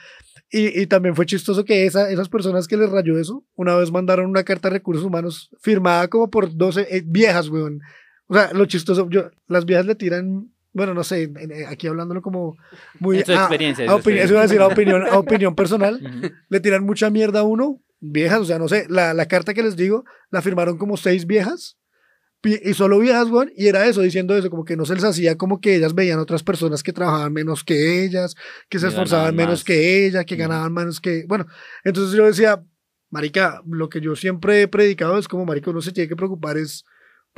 Y, y también fue chistoso que esa, esas personas que les rayó eso, una vez mandaron una carta de recursos humanos firmada como por 12 eh, viejas, weón. O sea, lo chistoso, yo, las viejas le tiran, bueno, no sé, en- aquí hablándolo como muy... Su a- experiencia, en a su opinión- eso iba a decir a opinión, a opinión personal Ujú. le tiran mucha mierda a uno, viejas, o sea, no sé, la, la carta que les digo, la firmaron como seis viejas, y solo viejas, y era eso, diciendo eso, como que no se les hacía como que ellas veían otras personas que trabajaban menos que ellas, que se esforzaban menos más. que ellas, que Ujú. ganaban menos que, bueno, entonces yo decía, marica, lo que yo siempre he predicado es como, marica, uno se tiene que preocupar es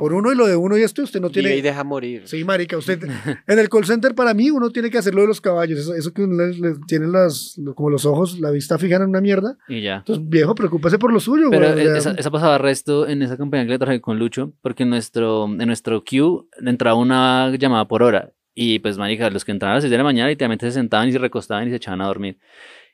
por uno y lo de uno y esto, usted no tiene... y deja morir. Sí, marica, usted en el call center para mí uno tiene que hacer lo de los caballos, eso, eso que uno les tienen las, como los ojos, la vista fija en una mierda. Y ya. Entonces, viejo, preocúpese por lo suyo, Pero güey, esa, esa pasaba resto en esa campaña que le traje con Lucho, porque en nuestro, en nuestro queue entraba una llamada por hora. Y pues, marica, los que entraban a las 6 de la mañana literalmente se sentaban y se recostaban y se echaban a dormir.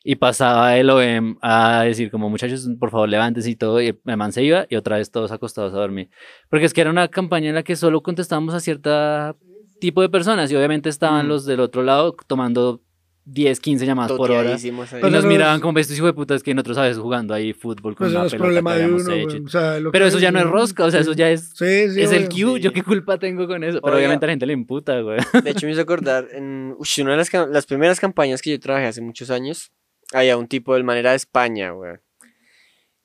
Y pasaba el OEM a decir como, muchachos, por favor, levántense y todo. Y el man se iba y otra vez todos acostados a dormir. Porque es que era una campaña en la que solo contestábamos a cierta tipo de personas. Y obviamente estaban Mm. los del otro lado tomando 10, 15 llamadas por hora. Ahí. Y nos miraban es- como estos hijos de putas que nosotros a veces jugando ahí fútbol con pues una es pelota problema que de habíamos uno, hecho. o sea, lo Pero que- eso ya no es rosca, o sea, eso ya es, Sí, sí, es el. Q. sí. ¿Yo qué culpa tengo con eso? Pero Oiga. obviamente a la gente le imputa, güey. De hecho, me hizo acordar, en ush, una de las, las primeras campañas que yo trabajé hace muchos años, había un tipo del manera de España, güey.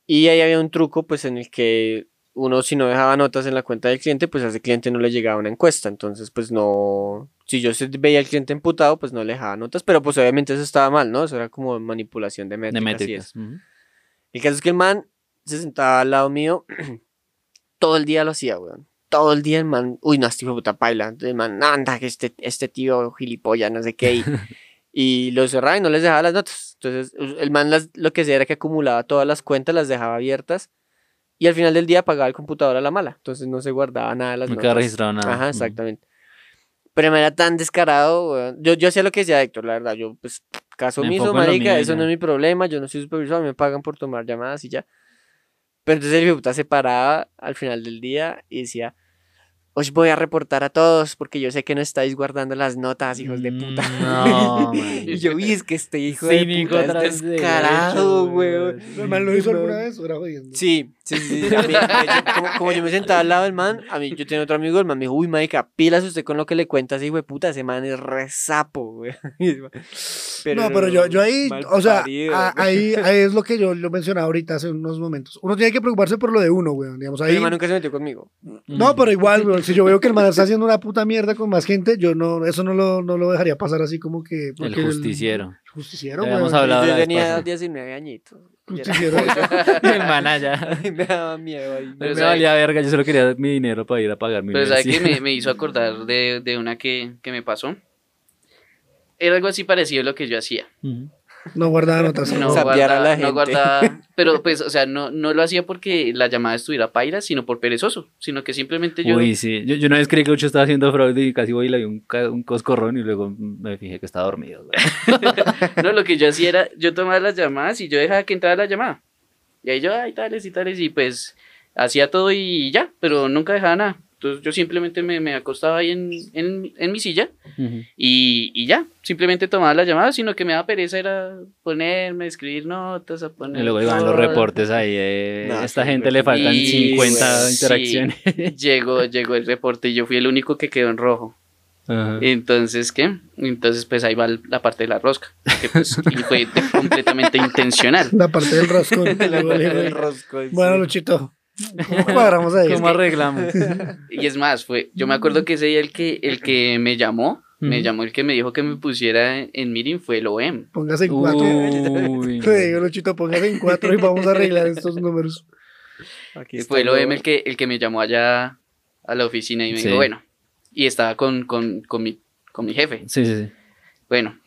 Y ahí había un truco, pues, en el que uno, si no dejaba notas en la cuenta del cliente, pues a ese cliente no le llegaba una encuesta. Entonces, pues no. Si yo se- veía al cliente emputado, pues no le dejaba notas. Pero, pues, obviamente eso estaba mal, ¿no? Eso era como manipulación de métricas. De y métricas. El caso es que el man se sentaba al lado mío, todo el día lo hacía, weón. Todo el día el man, uy, no, este puta paila. El man, anda, que este, este tío gilipollas, no sé qué. Y, y lo cerraba y no les dejaba las notas. Entonces, el man las- lo que hacía era que acumulaba todas las cuentas, las dejaba abiertas. Y al final del día apagaba el computador a la mala. Entonces no se guardaba nada de las No queda notas. registrado nada. Ajá, exactamente. Pero me era tan descarado. Yo, yo hacía lo que decía Héctor, la verdad. Yo, pues, caso omiso, marica, eso ya. no es mi problema. Yo no soy supervisor, me pagan por tomar llamadas y ya. Pero entonces el puta se paraba al final del día y decía, os voy a reportar a todos porque yo sé que no estáis guardando las notas, hijos de puta. Mm, No, y yo, vi es que este hijo de puta es descarado, weón. ¿El man lo hizo alguna vez o era jodiendo? Sí, sí, sí. sí. A mí, hecho, como, como yo me sentaba al lado del man, a mí, yo tenía otro amigo, el man me dijo, uy, marica, pilas usted con lo que le cuenta ese hijo de puta, ese man es re sapo, güey. no, pero yo, yo ahí, o sea, parido, a- güey. ahí, ahí es lo que yo lo mencionaba ahorita hace unos momentos. Uno tiene que preocuparse por lo de uno, weón. Digamos, Pero ahí, el man nunca se metió conmigo. no, pero igual, weón, si yo veo que el man está haciendo una puta mierda con más gente, yo no, eso no lo, no lo dejaría pasar así como que. El justiciero. justiciero, Habíamos weón. hablado la yo tenía pasada. 19 añitos. Justiciero. el man allá. pollo. me daba miedo ahí. Pero me valía verga, yo solo quería mi dinero para ir a pagar mi Pero ¿sabes qué? Me, me hizo acordar de, de una que, que me pasó. Era algo así parecido a lo que yo hacía. Ujú. No guardaba notas. No Sapear a guardaba, la no gente. guardaba, pero pues, o sea, no, no lo hacía porque la llamada estuviera paira, sino por perezoso, sino que simplemente yo, Uy, sí. Yo, yo una vez creí que Lucho estaba haciendo fraude y casi voy y le di un, un coscorrón y luego me fijé que estaba dormido. no, lo que yo hacía era, yo tomaba las llamadas y yo dejaba que entrara la llamada. Y ahí yo, ay, tales y tales, y pues hacía todo y ya, pero nunca dejaba nada. Entonces yo simplemente me, me acostaba ahí en, en, en mi silla y, y ya, simplemente tomaba las llamadas, sino que me daba pereza era ponerme, escribir notas, a poner... Y luego iban los reportes ahí. eh, No, esta sí, gente le faltan Y- 50 sí. interacciones. Llegó, llegó el reporte y yo fui el único que quedó en rojo. Ajá. Entonces, ¿qué? Entonces, pues ahí va la parte de la rosca, que pues y fue completamente intencional. La parte del rosco, sí. Bueno, Luchito, ¿cómo cuadramos ahí? ¿Cómo arreglamos? Y es más, fue, yo me acuerdo que ese día el que, el que me llamó, me llamó el que me dijo que me pusiera en Mirin fue el OEM. Póngase en cuatro. Le digo, Luchito, póngase en cuatro y vamos a arreglar estos números. Aquí Fue el lo- OEM el que, el que me llamó allá a la oficina y me Sí. dijo, bueno, y estaba con, con, con, mi, con mi jefe. Sí, sí, sí. Bueno,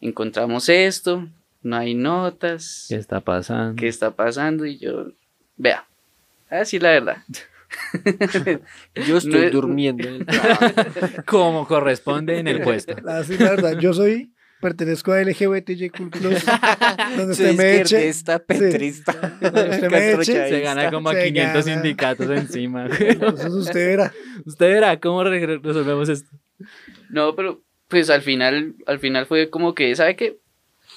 encontramos esto, no hay notas, ¿Qué está pasando? ¿qué está pasando? Y yo, vea, a decir la verdad. Yo estoy No durmiendo en el trabajo. Como corresponde en el puesto. Así la verdad, yo soy, pertenezco a LGBTQ+, donde Soy usted me eche, izquierdista, petrista, Donde usted me eche. Se gana como a Se 500 gana. sindicatos encima. entonces usted verá. Usted verá cómo re- resolvemos esto. No, pero pues al final, al final fue como que, ¿sabe qué?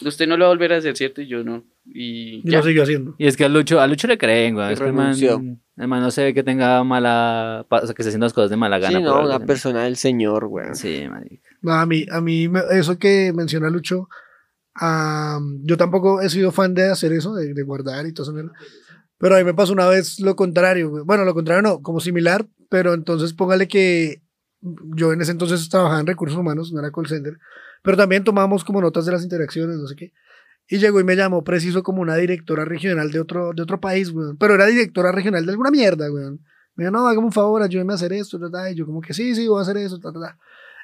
Usted no lo va a volver a hacer, ¿cierto? Y yo no. Y Y ya. lo siguió haciendo. Y es que a Lucho, a Lucho le creen, güey. Es que el man, el man no se ve que tenga mala. O sea, que esté haciendo las cosas de mala gana. Sí, no, una persona del señor, güey. Sí, marica. No, a mí, a mí eso que menciona Lucho, ah, yo tampoco he sido fan de hacer eso, de, de guardar y todo eso. Pero a mí me pasó una vez lo contrario. güey. Bueno, lo contrario no, como similar, pero entonces póngale que yo en ese entonces trabajaba en recursos humanos, no era call center, pero también tomamos como notas de las interacciones, no sé qué. Y llegó y me llamó preciso como una directora regional de otro, de otro país, weón. Pero era directora regional de alguna mierda, weón. Me dijo, no, hágame un favor, ayúdeme a hacer esto, ta, ta. Y yo como que sí, sí, voy a hacer eso, ta, ta, ta.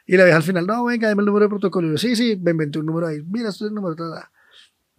Y la vieja al final, no, venga, dame el número de protocolo. Y yo, sí, sí, me inventé un número ahí. Mira, este es el número, ta, ta.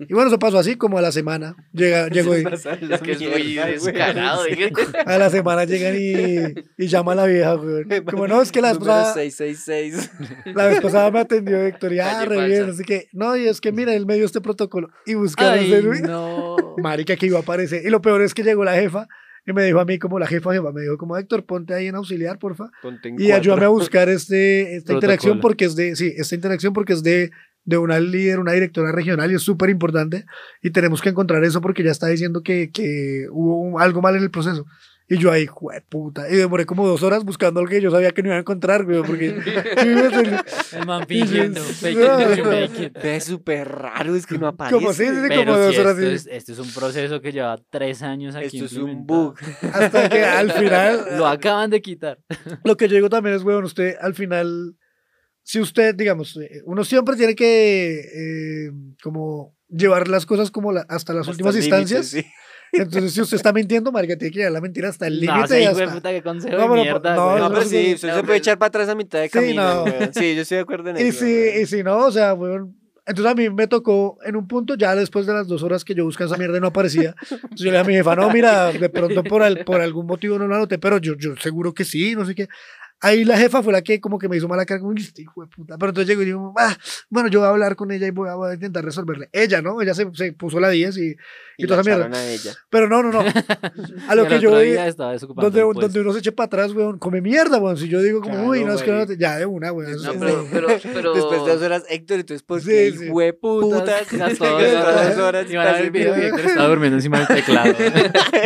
Y bueno, eso pasó así como a la semana. Llega, llegó y Es que estoy descarado. dije. a la semana llegan y, y llama a la vieja, weón. Como no, es que la 666. la pasada me atendió Héctor y ah, re bien, así que, no, y es que mira, él me dio este protocolo. Y buscaron ese- no. marica que iba a aparecer. Y lo peor es que llegó la jefa y me dijo a mí como la jefa jefa, me dijo como Héctor, ponte ahí en auxiliar, porfa. Ponte en Y cuatro. ayúdame a buscar este, esta interacción Protocolo. porque es de, sí, esta interacción porque es de, de una líder, una directora regional y es súper importante y tenemos que encontrar eso porque ya está diciendo que, que hubo un- algo mal en el proceso. Y yo ahí, puta. Y demoré como dos horas buscando algo que yo sabía que no iba a encontrar, güey, porque... El man fingiendo. Ve súper raro, es que no aparece. Como sí, sí, como dos si horas. esto, es, esto es un proceso que lleva tres años aquí. Esto es un bug. Hasta que al final Lo acaban de quitar. Lo que yo digo también es, weón, usted al final, si usted, digamos, eh, uno siempre tiene que eh, como llevar las cosas como la- hasta las Hasta últimas el límite, instancias. sí. Entonces, si usted está mintiendo, marica, tiene que llevar la mentira hasta el No, límite sí, y hijo de hasta... puta, qué consejo No, de pero- mierda, no. No, no, pero no, sí, no, usted no, se puede echar para atrás a mitad de Sí, camino. no. weón. Sí, yo estoy de acuerdo en Y eso. si, weón. y si no, o sea, weón, entonces a mí me tocó en un punto, ya después de las dos horas que yo buscaba esa mierda y no aparecía, entonces yo le dije a mi jefa, no, mira, de pronto por, al- por algún motivo no lo anoté, pero yo, yo seguro que sí, no sé qué. Ahí la jefa fue la que como que me hizo mala cara, como, este hijo de puta. Pero entonces llegó y dijo, ah, bueno, yo voy a hablar con ella y voy a, voy a intentar resolverle. Ella, ¿no? Ella se, se puso la 10 y, y, Y toda la esa mierda. a ella. Pero no, no, no. A lo que yo donde, donde uno se eche para atrás, weón, come mierda, weón. Si yo digo como, Claro, uy, no, es que no, ya de una, weón. No, pero, pero, pero... Después de dos horas, Héctor, entonces, ¿por Sí, qué, sí. hijo de puta? Gastó Gastó dos horas Y van a ver el video y estás Héctor estaba durmiendo encima del teclado.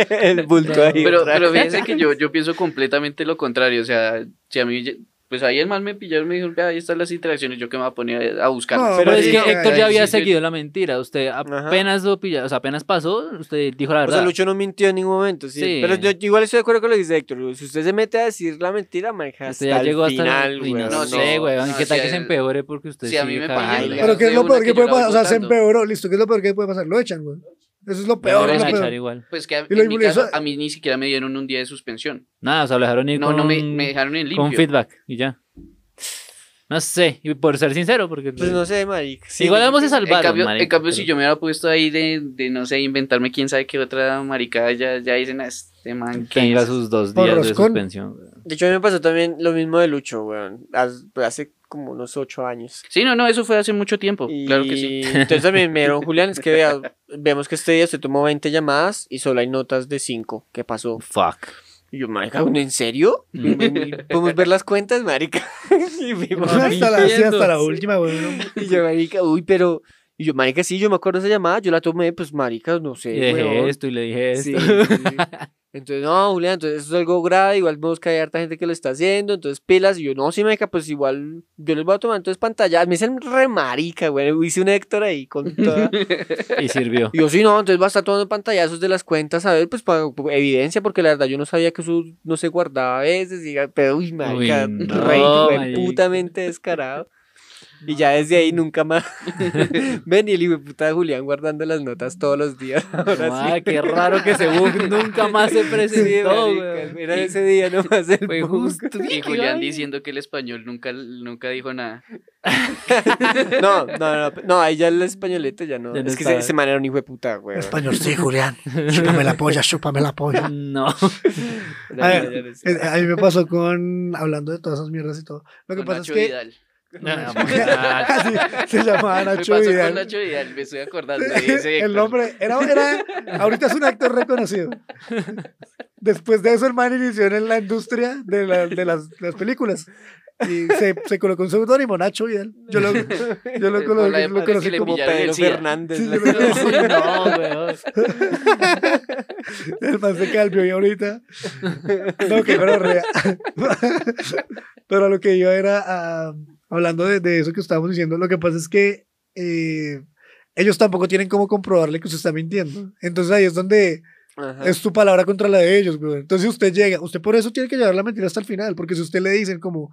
el bulto ahí. Pero, pero fíjense que yo, yo pienso completamente lo contrario. O sea, si a mí, pues ahí el mal me pillaron, me dijo, "Vea, ahí están las interacciones, yo que me voy a poner a buscar. No, Pero es que Héctor ya había sí seguido la mentira. Usted apenas lo pilló, o sea, apenas pasó, usted dijo la O verdad. sea, Lucho no mintió en ningún momento, sí. Sí. Pero yo igual estoy de acuerdo con lo que dice Héctor. Si usted se mete a decir la mentira, maneja Usted hasta ya llegó el hasta final, Uy, no, sé, no, weón. no, ¿Qué tal si que se a- empeore porque usted si a mí me pilla, Pero ¿qué es lo peor que puede pasar? O sea, se empeoró, listo. ¿Qué es lo peor que puede pasar? Lo echan, weón. Eso es lo peor. van lo a peor. echar igual. Pues que a- en mi caso, a mí ni siquiera me dieron un día de suspensión. Nada, o sea, lo dejaron ir No, con, no, me, me dejaron en con limpio. feedback y ya. No sé, y por ser sincero, porque... Pues no sé, marica. Sí, Igual vamos a En salvar. cambio, en cambio si yo me hubiera puesto ahí de, de, no sé, inventarme quién sabe qué otra maricada, ya, ya dicen a este man que Tenga es". sus dos días de suspensión. De hecho, a mí me pasó también lo mismo de Lucho, weón. Pues, Hace como unos ocho años. Sí, no, no, eso fue hace mucho tiempo. Y Claro que sí. entonces también me dieron, Julián, es que vea, vemos que este día usted tomó 20 llamadas y solo hay notas de 5. ¿Qué pasó? Fuck. Y yo, marica, ¿uno ¿en serio? Mm. ¿Podemos ver las cuentas, marica? y, vimos- Hasta la, sí, hasta la última, weón. y yo, marica, uy, pero... Y yo, marica, sí, yo me acuerdo de esa llamada, yo la tomé, pues, marica, no sé, Y weón. esto y le dije esto. Sí, sí. Entonces, no, Julián, entonces eso es algo grave, igual vemos que hay harta gente que lo está haciendo, entonces pilas, y yo, no, sí, marica, pues igual yo les voy a tomar entonces pantalla, me dicen re marica, güey, hice un Héctor ahí con toda... Y sirvió. Y yo, sí, no, entonces va a estar tomando pantallazos de las cuentas, a ver, pues para evidencia, porque la verdad yo no sabía que eso no se guardaba a veces, y, pero uy, marica, Uy, re no, putamente descarado. Y ya desde ahí nunca más. Ven y el hijo de puta de Julián guardando las notas todos los días. Ahora sí. Ah, qué raro que ese bug nunca más se Sí, presentó, marica, weón. Era ese día nomás el Fue justo. Y Julián diciendo que el español nunca, nunca dijo nada. No, no, no, no, ahí ya el españolete ya no. Ya no es que ese, ese man era un hijo de puta, güey. Español, sí, Julián. Chúpame la polla, chúpame la polla. No. A ver, eh, a mí me pasó con, hablando de todas esas mierdas y todo. Lo que Con pasa Nacho es que Vidal. Así se llamaba Me Nacho pasó Vidal. con Nacho Vidal, me estoy acordando de ese El nombre era, era, ahorita es un actor reconocido. Después de eso, el man inició en la industria de, la- de las, las películas. Y se, se colocó un seudónimo, Nacho Vidal. Yo lo, yo lo, colo- la lo conocí como Pedro. Fernández. Sí, yo no, weón. El man se calvió y ahorita. No, que gonorrea. Pero lo que iba era ah, hablando de, de eso que estábamos diciendo. Lo que pasa es que eh, ellos tampoco tienen cómo comprobarle que usted está mintiendo. Entonces ahí es donde Ajá. es tu palabra contra la de ellos, güey. Entonces usted llega, usted por eso tiene que llevar la mentira hasta el final. Porque si usted le dicen como,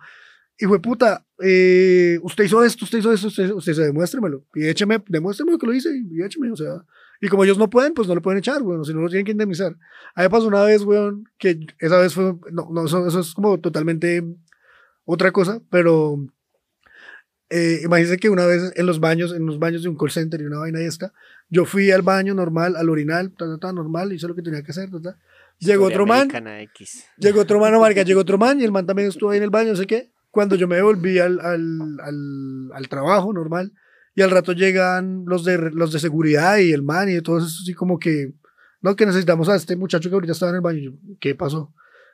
hijo de puta, eh, usted hizo esto, usted hizo esto, usted, usted se demuéstremelo. Y écheme, demuéstremelo que lo hice y, écheme, o sea. Y como ellos no pueden, pues no le pueden echar, güey, si no lo tienen que indemnizar. A mí pasó una vez, güey, que esa vez fue, no, no, eso, eso es como totalmente otra cosa, pero eh, imagínense que una vez en los baños, en los baños de un call center y una vaina y esta, yo fui al baño normal, al orinal, ta, ta, ta, normal, hice lo que tenía que hacer. Llegó otro man, X. Llegó otro man, no, marica, llegó otro man y el man también estuvo ahí en el baño, no sé qué. Cuando yo me volví al, al, al, al trabajo normal y al rato llegan los de, los de seguridad y el man y todos eso así como que, no, que necesitamos a este muchacho que ahorita estaba en el baño. Yo, ¿Qué pasó?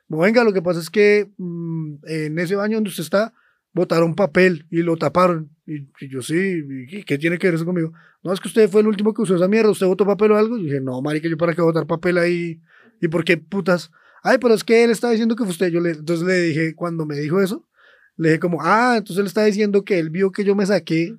No, venga, lo que pasa es que mm, en ese baño donde usted está, botaron papel y lo taparon. Y, y yo, sí, ¿y qué, tiene que ver eso conmigo? No, es que usted fue el último que usó esa mierda, ¿usted botó papel o algo? Y dije, no, marica, ¿yo para qué botar papel ahí? ¿Y por qué putas? Ay, pero es que él está diciendo que fue usted. Yo le, entonces le dije, cuando me dijo eso, le dije como, ah, entonces él está diciendo que él vio que yo me saqué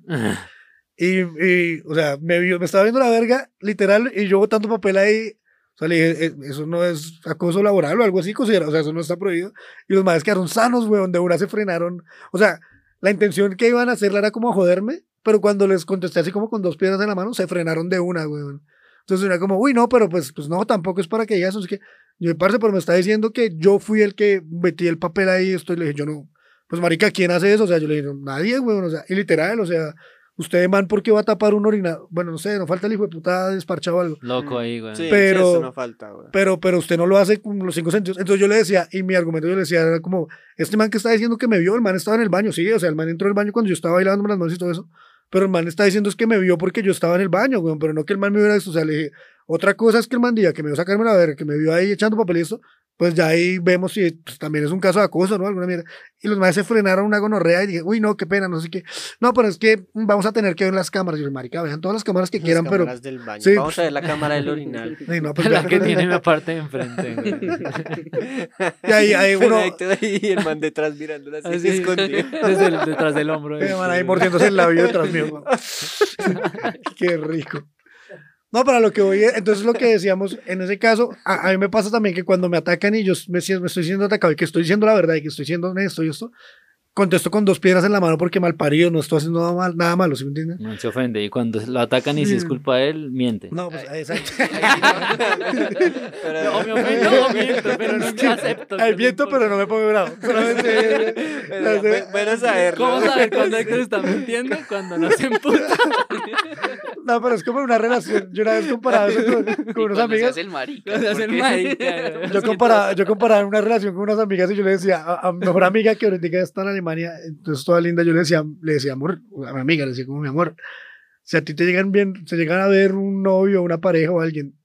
y, y, o sea, me, vio, me estaba viendo la verga, literal, y yo botando papel ahí. Sea, le dije, "Eh, eso no es acoso laboral o algo así, considera, o sea, eso no está prohibido. Y los madres quedaron sanos, weón, de una se frenaron. O sea, la intención que iban a hacerla era como joderme, pero cuando les contesté así como con dos piedras en la mano, se frenaron de una, weón. Entonces era como, uy, no, pero pues, pues no, tampoco es para que digas eso. Es que yo, parce, pero me está diciendo que yo fui el que metí el papel ahí. Esto, y le dije, yo no, pues marica, ¿quién hace eso? O sea, yo le dije, nadie, weón, o sea, y literal, o sea, Usted, man, ¿por qué va a tapar un orinado? Bueno, no sé, no falta el hijo de puta desparchado o algo. Loco ahí, güey. Sí, Pero- sí, eso no falta, güey. Pero, pero usted no lo hace con los cinco sentidos. Entonces yo le decía, y mi argumento yo le decía, era como, este man que está diciendo que me vio, el man estaba en el baño, sí, o sea, el man entró al baño cuando yo estaba bailando las manos y todo eso. Pero el man está diciendo es que me vio porque yo estaba en el baño, weón, pero no que el man me hubiera visto. O sea, le dije, otra cosa es que el man diga que me vio sacarme la verga, que me vio ahí echando papel y esto, pues ya ahí vemos si pues, también es un caso de acoso, ¿no? Alguna mierda. Y los maes se frenaron una gonorrea y dije, uy, no, qué pena, no sé qué. No, pero es que vamos a tener que ver las cámaras. Y yo, marica, vean todas las cámaras que Las quieran, pero... cámaras del baño. Sí, Vamos a ver la cámara del orinal. Sí, no, pues, La vean- que tiene la parte de enfrente. Y ahí, ahí uno... Y el man detrás mirándola así, Así, escondido. desde el- detrás del hombro. Eh, man, ahí mordiéndose el labio detrás mío. Qué rico. No, para lo que voy, es- entonces lo que decíamos, en ese caso, a, a mí me pasa también que cuando me atacan y yo me, me estoy siendo atacado y que estoy diciendo la verdad y que estoy siendo honesto y esto, contesto con dos piedras en la mano porque mal parido, no estoy haciendo nada, mal, nada malo, ¿sí me entienden? No se ofende. Y cuando lo atacan y si es culpa de él, miente. No, pues exacto. Pero- No, me ofendo, miento, pero nunca acepto. Hay viento, pero no me pongo bravo. Solamente. Pero, bu- bueno saberlo. ¿Cómo saber cuando Héctor está mintiendo? Cuando no se emputa. No, pero es como una relación. Yo una vez comparaba eso con, con unas cuando se amigas. hace el marica. Cuando hace el marica. Yo comparaba, yo comparaba una relación con unas amigas y yo le decía a, a mi mejor amiga que ahorita está en Alemania, entonces toda linda, yo le decía, le decía amor, a mi amiga le decía como mi amor, si a ti te llegan bien, se llegan a ver un novio, una pareja o alguien,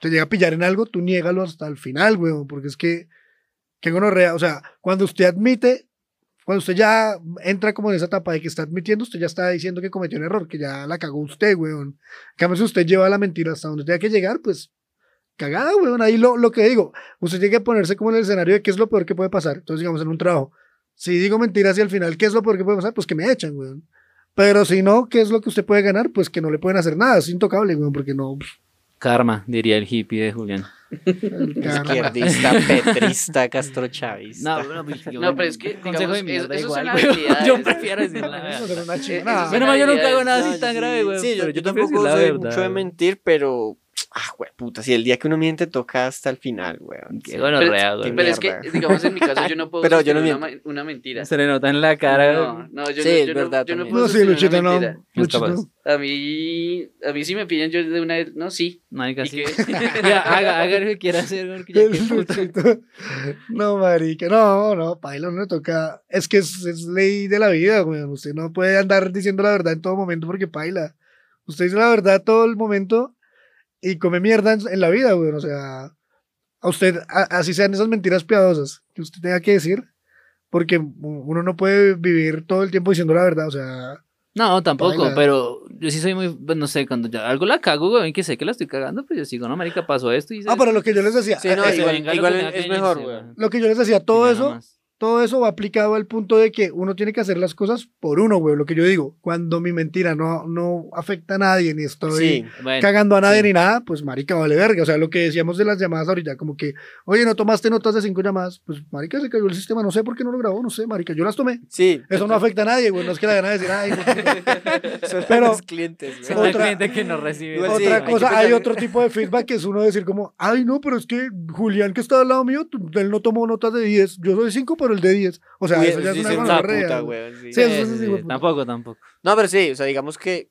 te llega a pillar en algo, tú niégalo hasta el final, weón, porque es que, que gonorrea, o sea, cuando usted admite, cuando usted ya entra como en esa etapa de que está admitiendo, usted ya está diciendo que cometió un error, que ya la cagó usted, weón. En cambio, si usted lleva la mentira hasta donde tenga que llegar, pues cagada, weón. Ahí lo, lo que digo, usted tiene que ponerse como en el escenario de qué es lo peor que puede pasar. Entonces, digamos, en un trabajo, si digo mentiras y al final, ¿qué es lo peor que puede pasar? Pues que me echan, weón. Pero si no, ¿qué es lo que usted puede ganar? Pues que no le pueden hacer nada, es intocable, weón, porque no. pff, Karma, diría el hippie de Julián. Izquierdista, petrista, castrochavista. No, pues, yo- No, pero es que, consejo de digamos, mierda es- esos igual, son güey. habilidades. Yo prefiero decir la Eso verdad. Eh, eso Menos mal yo nunca hago nada No, así tan sí, grave, güey. Sí, yo, pero yo tampoco soy mucho de mentir, pero. Ah, güey, puta, si el día que uno miente toca hasta el final, güey. Qué gonorrea, güey. qué Pero es que, digamos, en mi caso, yo no puedo Pero yo no una, una mentira. Se le nota en la cara. No, no, yo Sí, no, es yo verdad no, yo no puedo No, sí, Luchito, una no. mentira. No. Luchito. A mí, a mí si me piden, yo de una vez, no, sí. Marica, ¿Y sí. Ya, haga, haga lo que quiera hacer, porque ya qué puta. No, marica, no, no, paila, no le toca. Es que es, es ley de la vida, güey. Usted no puede andar diciendo la verdad en todo momento porque paila. Usted dice la verdad todo el momento y come mierda en, en la vida, güey. O sea, a usted, a- así sean esas mentiras piadosas que usted tenga que decir, porque uno no puede vivir todo el tiempo diciendo la verdad, o sea. No, tampoco, Baila. pero yo sí soy muy, no sé, cuando ya algo la cago, güey, que sé que la estoy cagando, pues yo sigo, no, marica, pasó esto y... Ah, pero lo que yo les decía, Sí, no, eh, igual- lo igual tenga es que mejor, güey. lo que yo les decía, todo eso. Todo eso va aplicado al punto de que uno tiene que hacer las cosas por uno, güey. Lo que yo digo, cuando mi mentira no, no afecta a nadie, ni estoy Sí, Bueno, cagando a nadie sí. ni nada, pues marica, vale verga. O sea, lo que decíamos de las llamadas ahorita, como que, oye, no tomaste notas de cinco llamadas, pues marica, se cayó el sistema, no sé por qué no lo grabó, no sé, marica, yo las tomé. sí. Eso no afecta a nadie, güey, no es que la van a decir, ay, Pero- los clientes, güey. Otra- gente que no recibe. Sí, Otra hay cosa, hay otro tipo de feedback que es uno decir como, ay, no, pero es que Julián que está al lado mío, él no tomó notas de 10, yo soy 5, pero el de 10. O sea, Uy, eso ya es sí, una sí, gonorrea, puta, güey. güey, sí. Sí, eso Sí, es sí, así, sí, güey. Tampoco, tampoco. No, pero sí, o sea, digamos que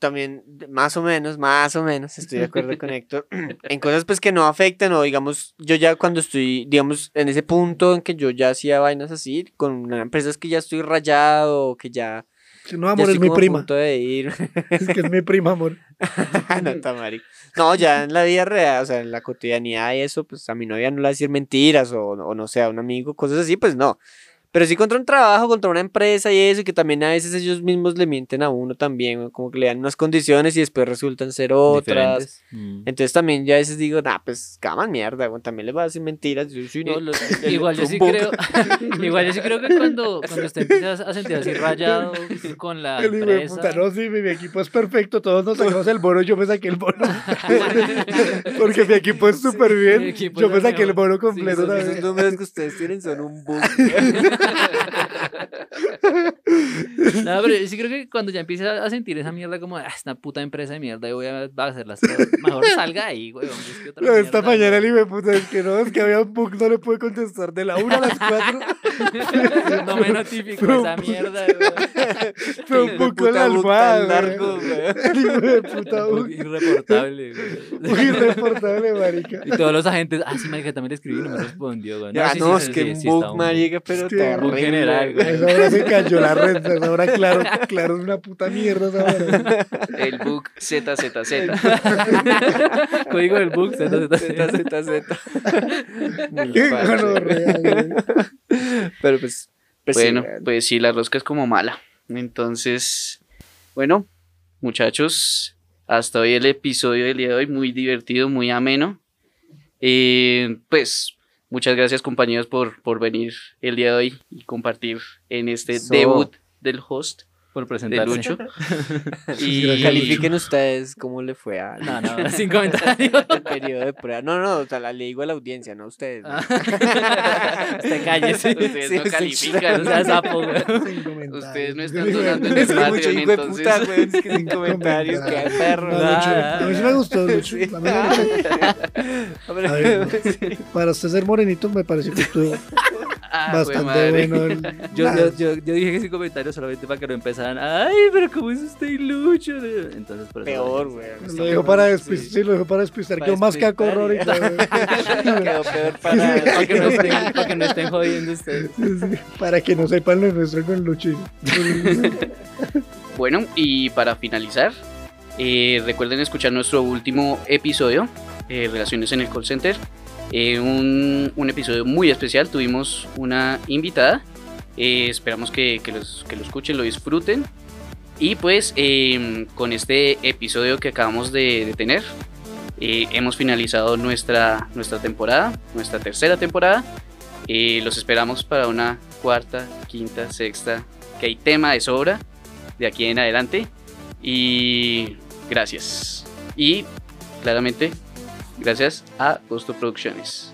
también, más o menos, más o menos, estoy de acuerdo con Héctor, en cosas pues que no afectan o digamos, yo ya cuando estoy, digamos, en ese punto en que yo ya hacía vainas así, con empresas que ya estoy rayado o que ya, No, es estoy mi a prima. punto de ir, Es que es mi prima, amor. no, está marica. No, ya en la vida real, o sea, en la cotidianidad y eso, pues a mi novia no le va a decir mentiras o, o no sé, a un amigo, cosas así, pues no. Pero sí contra un trabajo, contra una empresa y eso, y que también a veces ellos mismos le mienten a uno también, como que le dan unas condiciones y después resultan ser otras. Mm. Entonces también ya a veces digo, nah, pues caman mierda, güey, también les va a decir mentiras. Yo, sí, no, los- Igual yo sí creo, igual yo sí creo que cuando, cuando usted empieza a sentir así rayado con la empresa, puta, no, sí, mi, mi equipo es perfecto, todos nos sacamos el bono, yo me saqué el bono. Porque mi equipo es súper bien. equipo Yo me el saqué el bono Sí, completo. Esos, una esos números que ustedes tienen son un bug. No, pero yo sí creo que cuando ya empiece a sentir esa mierda como, ah, es una puta empresa de mierda y voy a, va a hacer las cosas, mejor salga ahí, güey. No, esta mañana el hijo puta es que no, es que había un bug, no le pude contestar de la 1 a las 4. no me notificó esa mierda, güey. Fue un bug con la almohada, largo, güey. El hijo de puta bug. Irreportable, güey. Muy irreportable, marica. Y todos los agentes, ah, sí, marica, también le escribí y no me respondió, güey. Ya, sí, no, sí, es sí, que sí, un bug, marica, pero Sí, terrible. general, güey. esa hora se cayó la red, esa hora claro, claro es una puta mierda esa hora. El bug ZZZ. Código del bug, Z, Z, Z, Z. Z, Z. Muy Qué gonorrea. Pero pues, pues bueno, pues sí, la rosca es como mala. Entonces, bueno, muchachos, hasta hoy el episodio del día de hoy, muy divertido, muy ameno. Eh, pues, muchas gracias compañeros por, por venir el día de hoy y compartir en este debut del host Por de presentarse. Lucho. Y- Califiquen ustedes cómo le fue a No, no, sin comentarios. el periodo de prueba. No, no, o sea, la- le digo a la audiencia, no a ustedes. ¿no? Usted cállese. Ustedes Sí, no sí, califican. No sea sapo, güey. Sin comentarios. Ustedes no están donando en Es el que mucho Patreon, hijo de entonces. puta, güey. Es que sin comentarios, hay perro. No. Lucho, Ah, a mí sí me gustó, Lucho. Sí. A mí me gustó. A ver, Para usted ser morenito me parece que estuvo Ah, bastante madre. bueno. el- Yo, yo, yo, yo dije que sin comentarios solamente para que no empezaran. Ay, pero ¿cómo es usted y Lucho? Entonces, por eso. Peor, güey. Lo dijo para despistar, sí, lo dijo para despistar, quedó más caco horror y todo. Quedó peor para. Para que, no estén, para que no estén jodiendo ustedes. Para que no sepan lo nuestro con Lucho. Bueno, y para finalizar, eh, recuerden escuchar nuestro último episodio, eh, Relaciones en el Call Center. Eh, un, episodio muy especial, tuvimos una invitada. Eh, esperamos que, que los- que lo escuchen, lo disfruten. Y pues eh, con este episodio que acabamos de, de tener, eh, hemos finalizado nuestra, nuestra temporada, nuestra tercera temporada. Eh, los esperamos para una cuarta, quinta, sexta, que hay tema de sobra de aquí en adelante. Y gracias. Y claramente, gracias a Costo Producciones.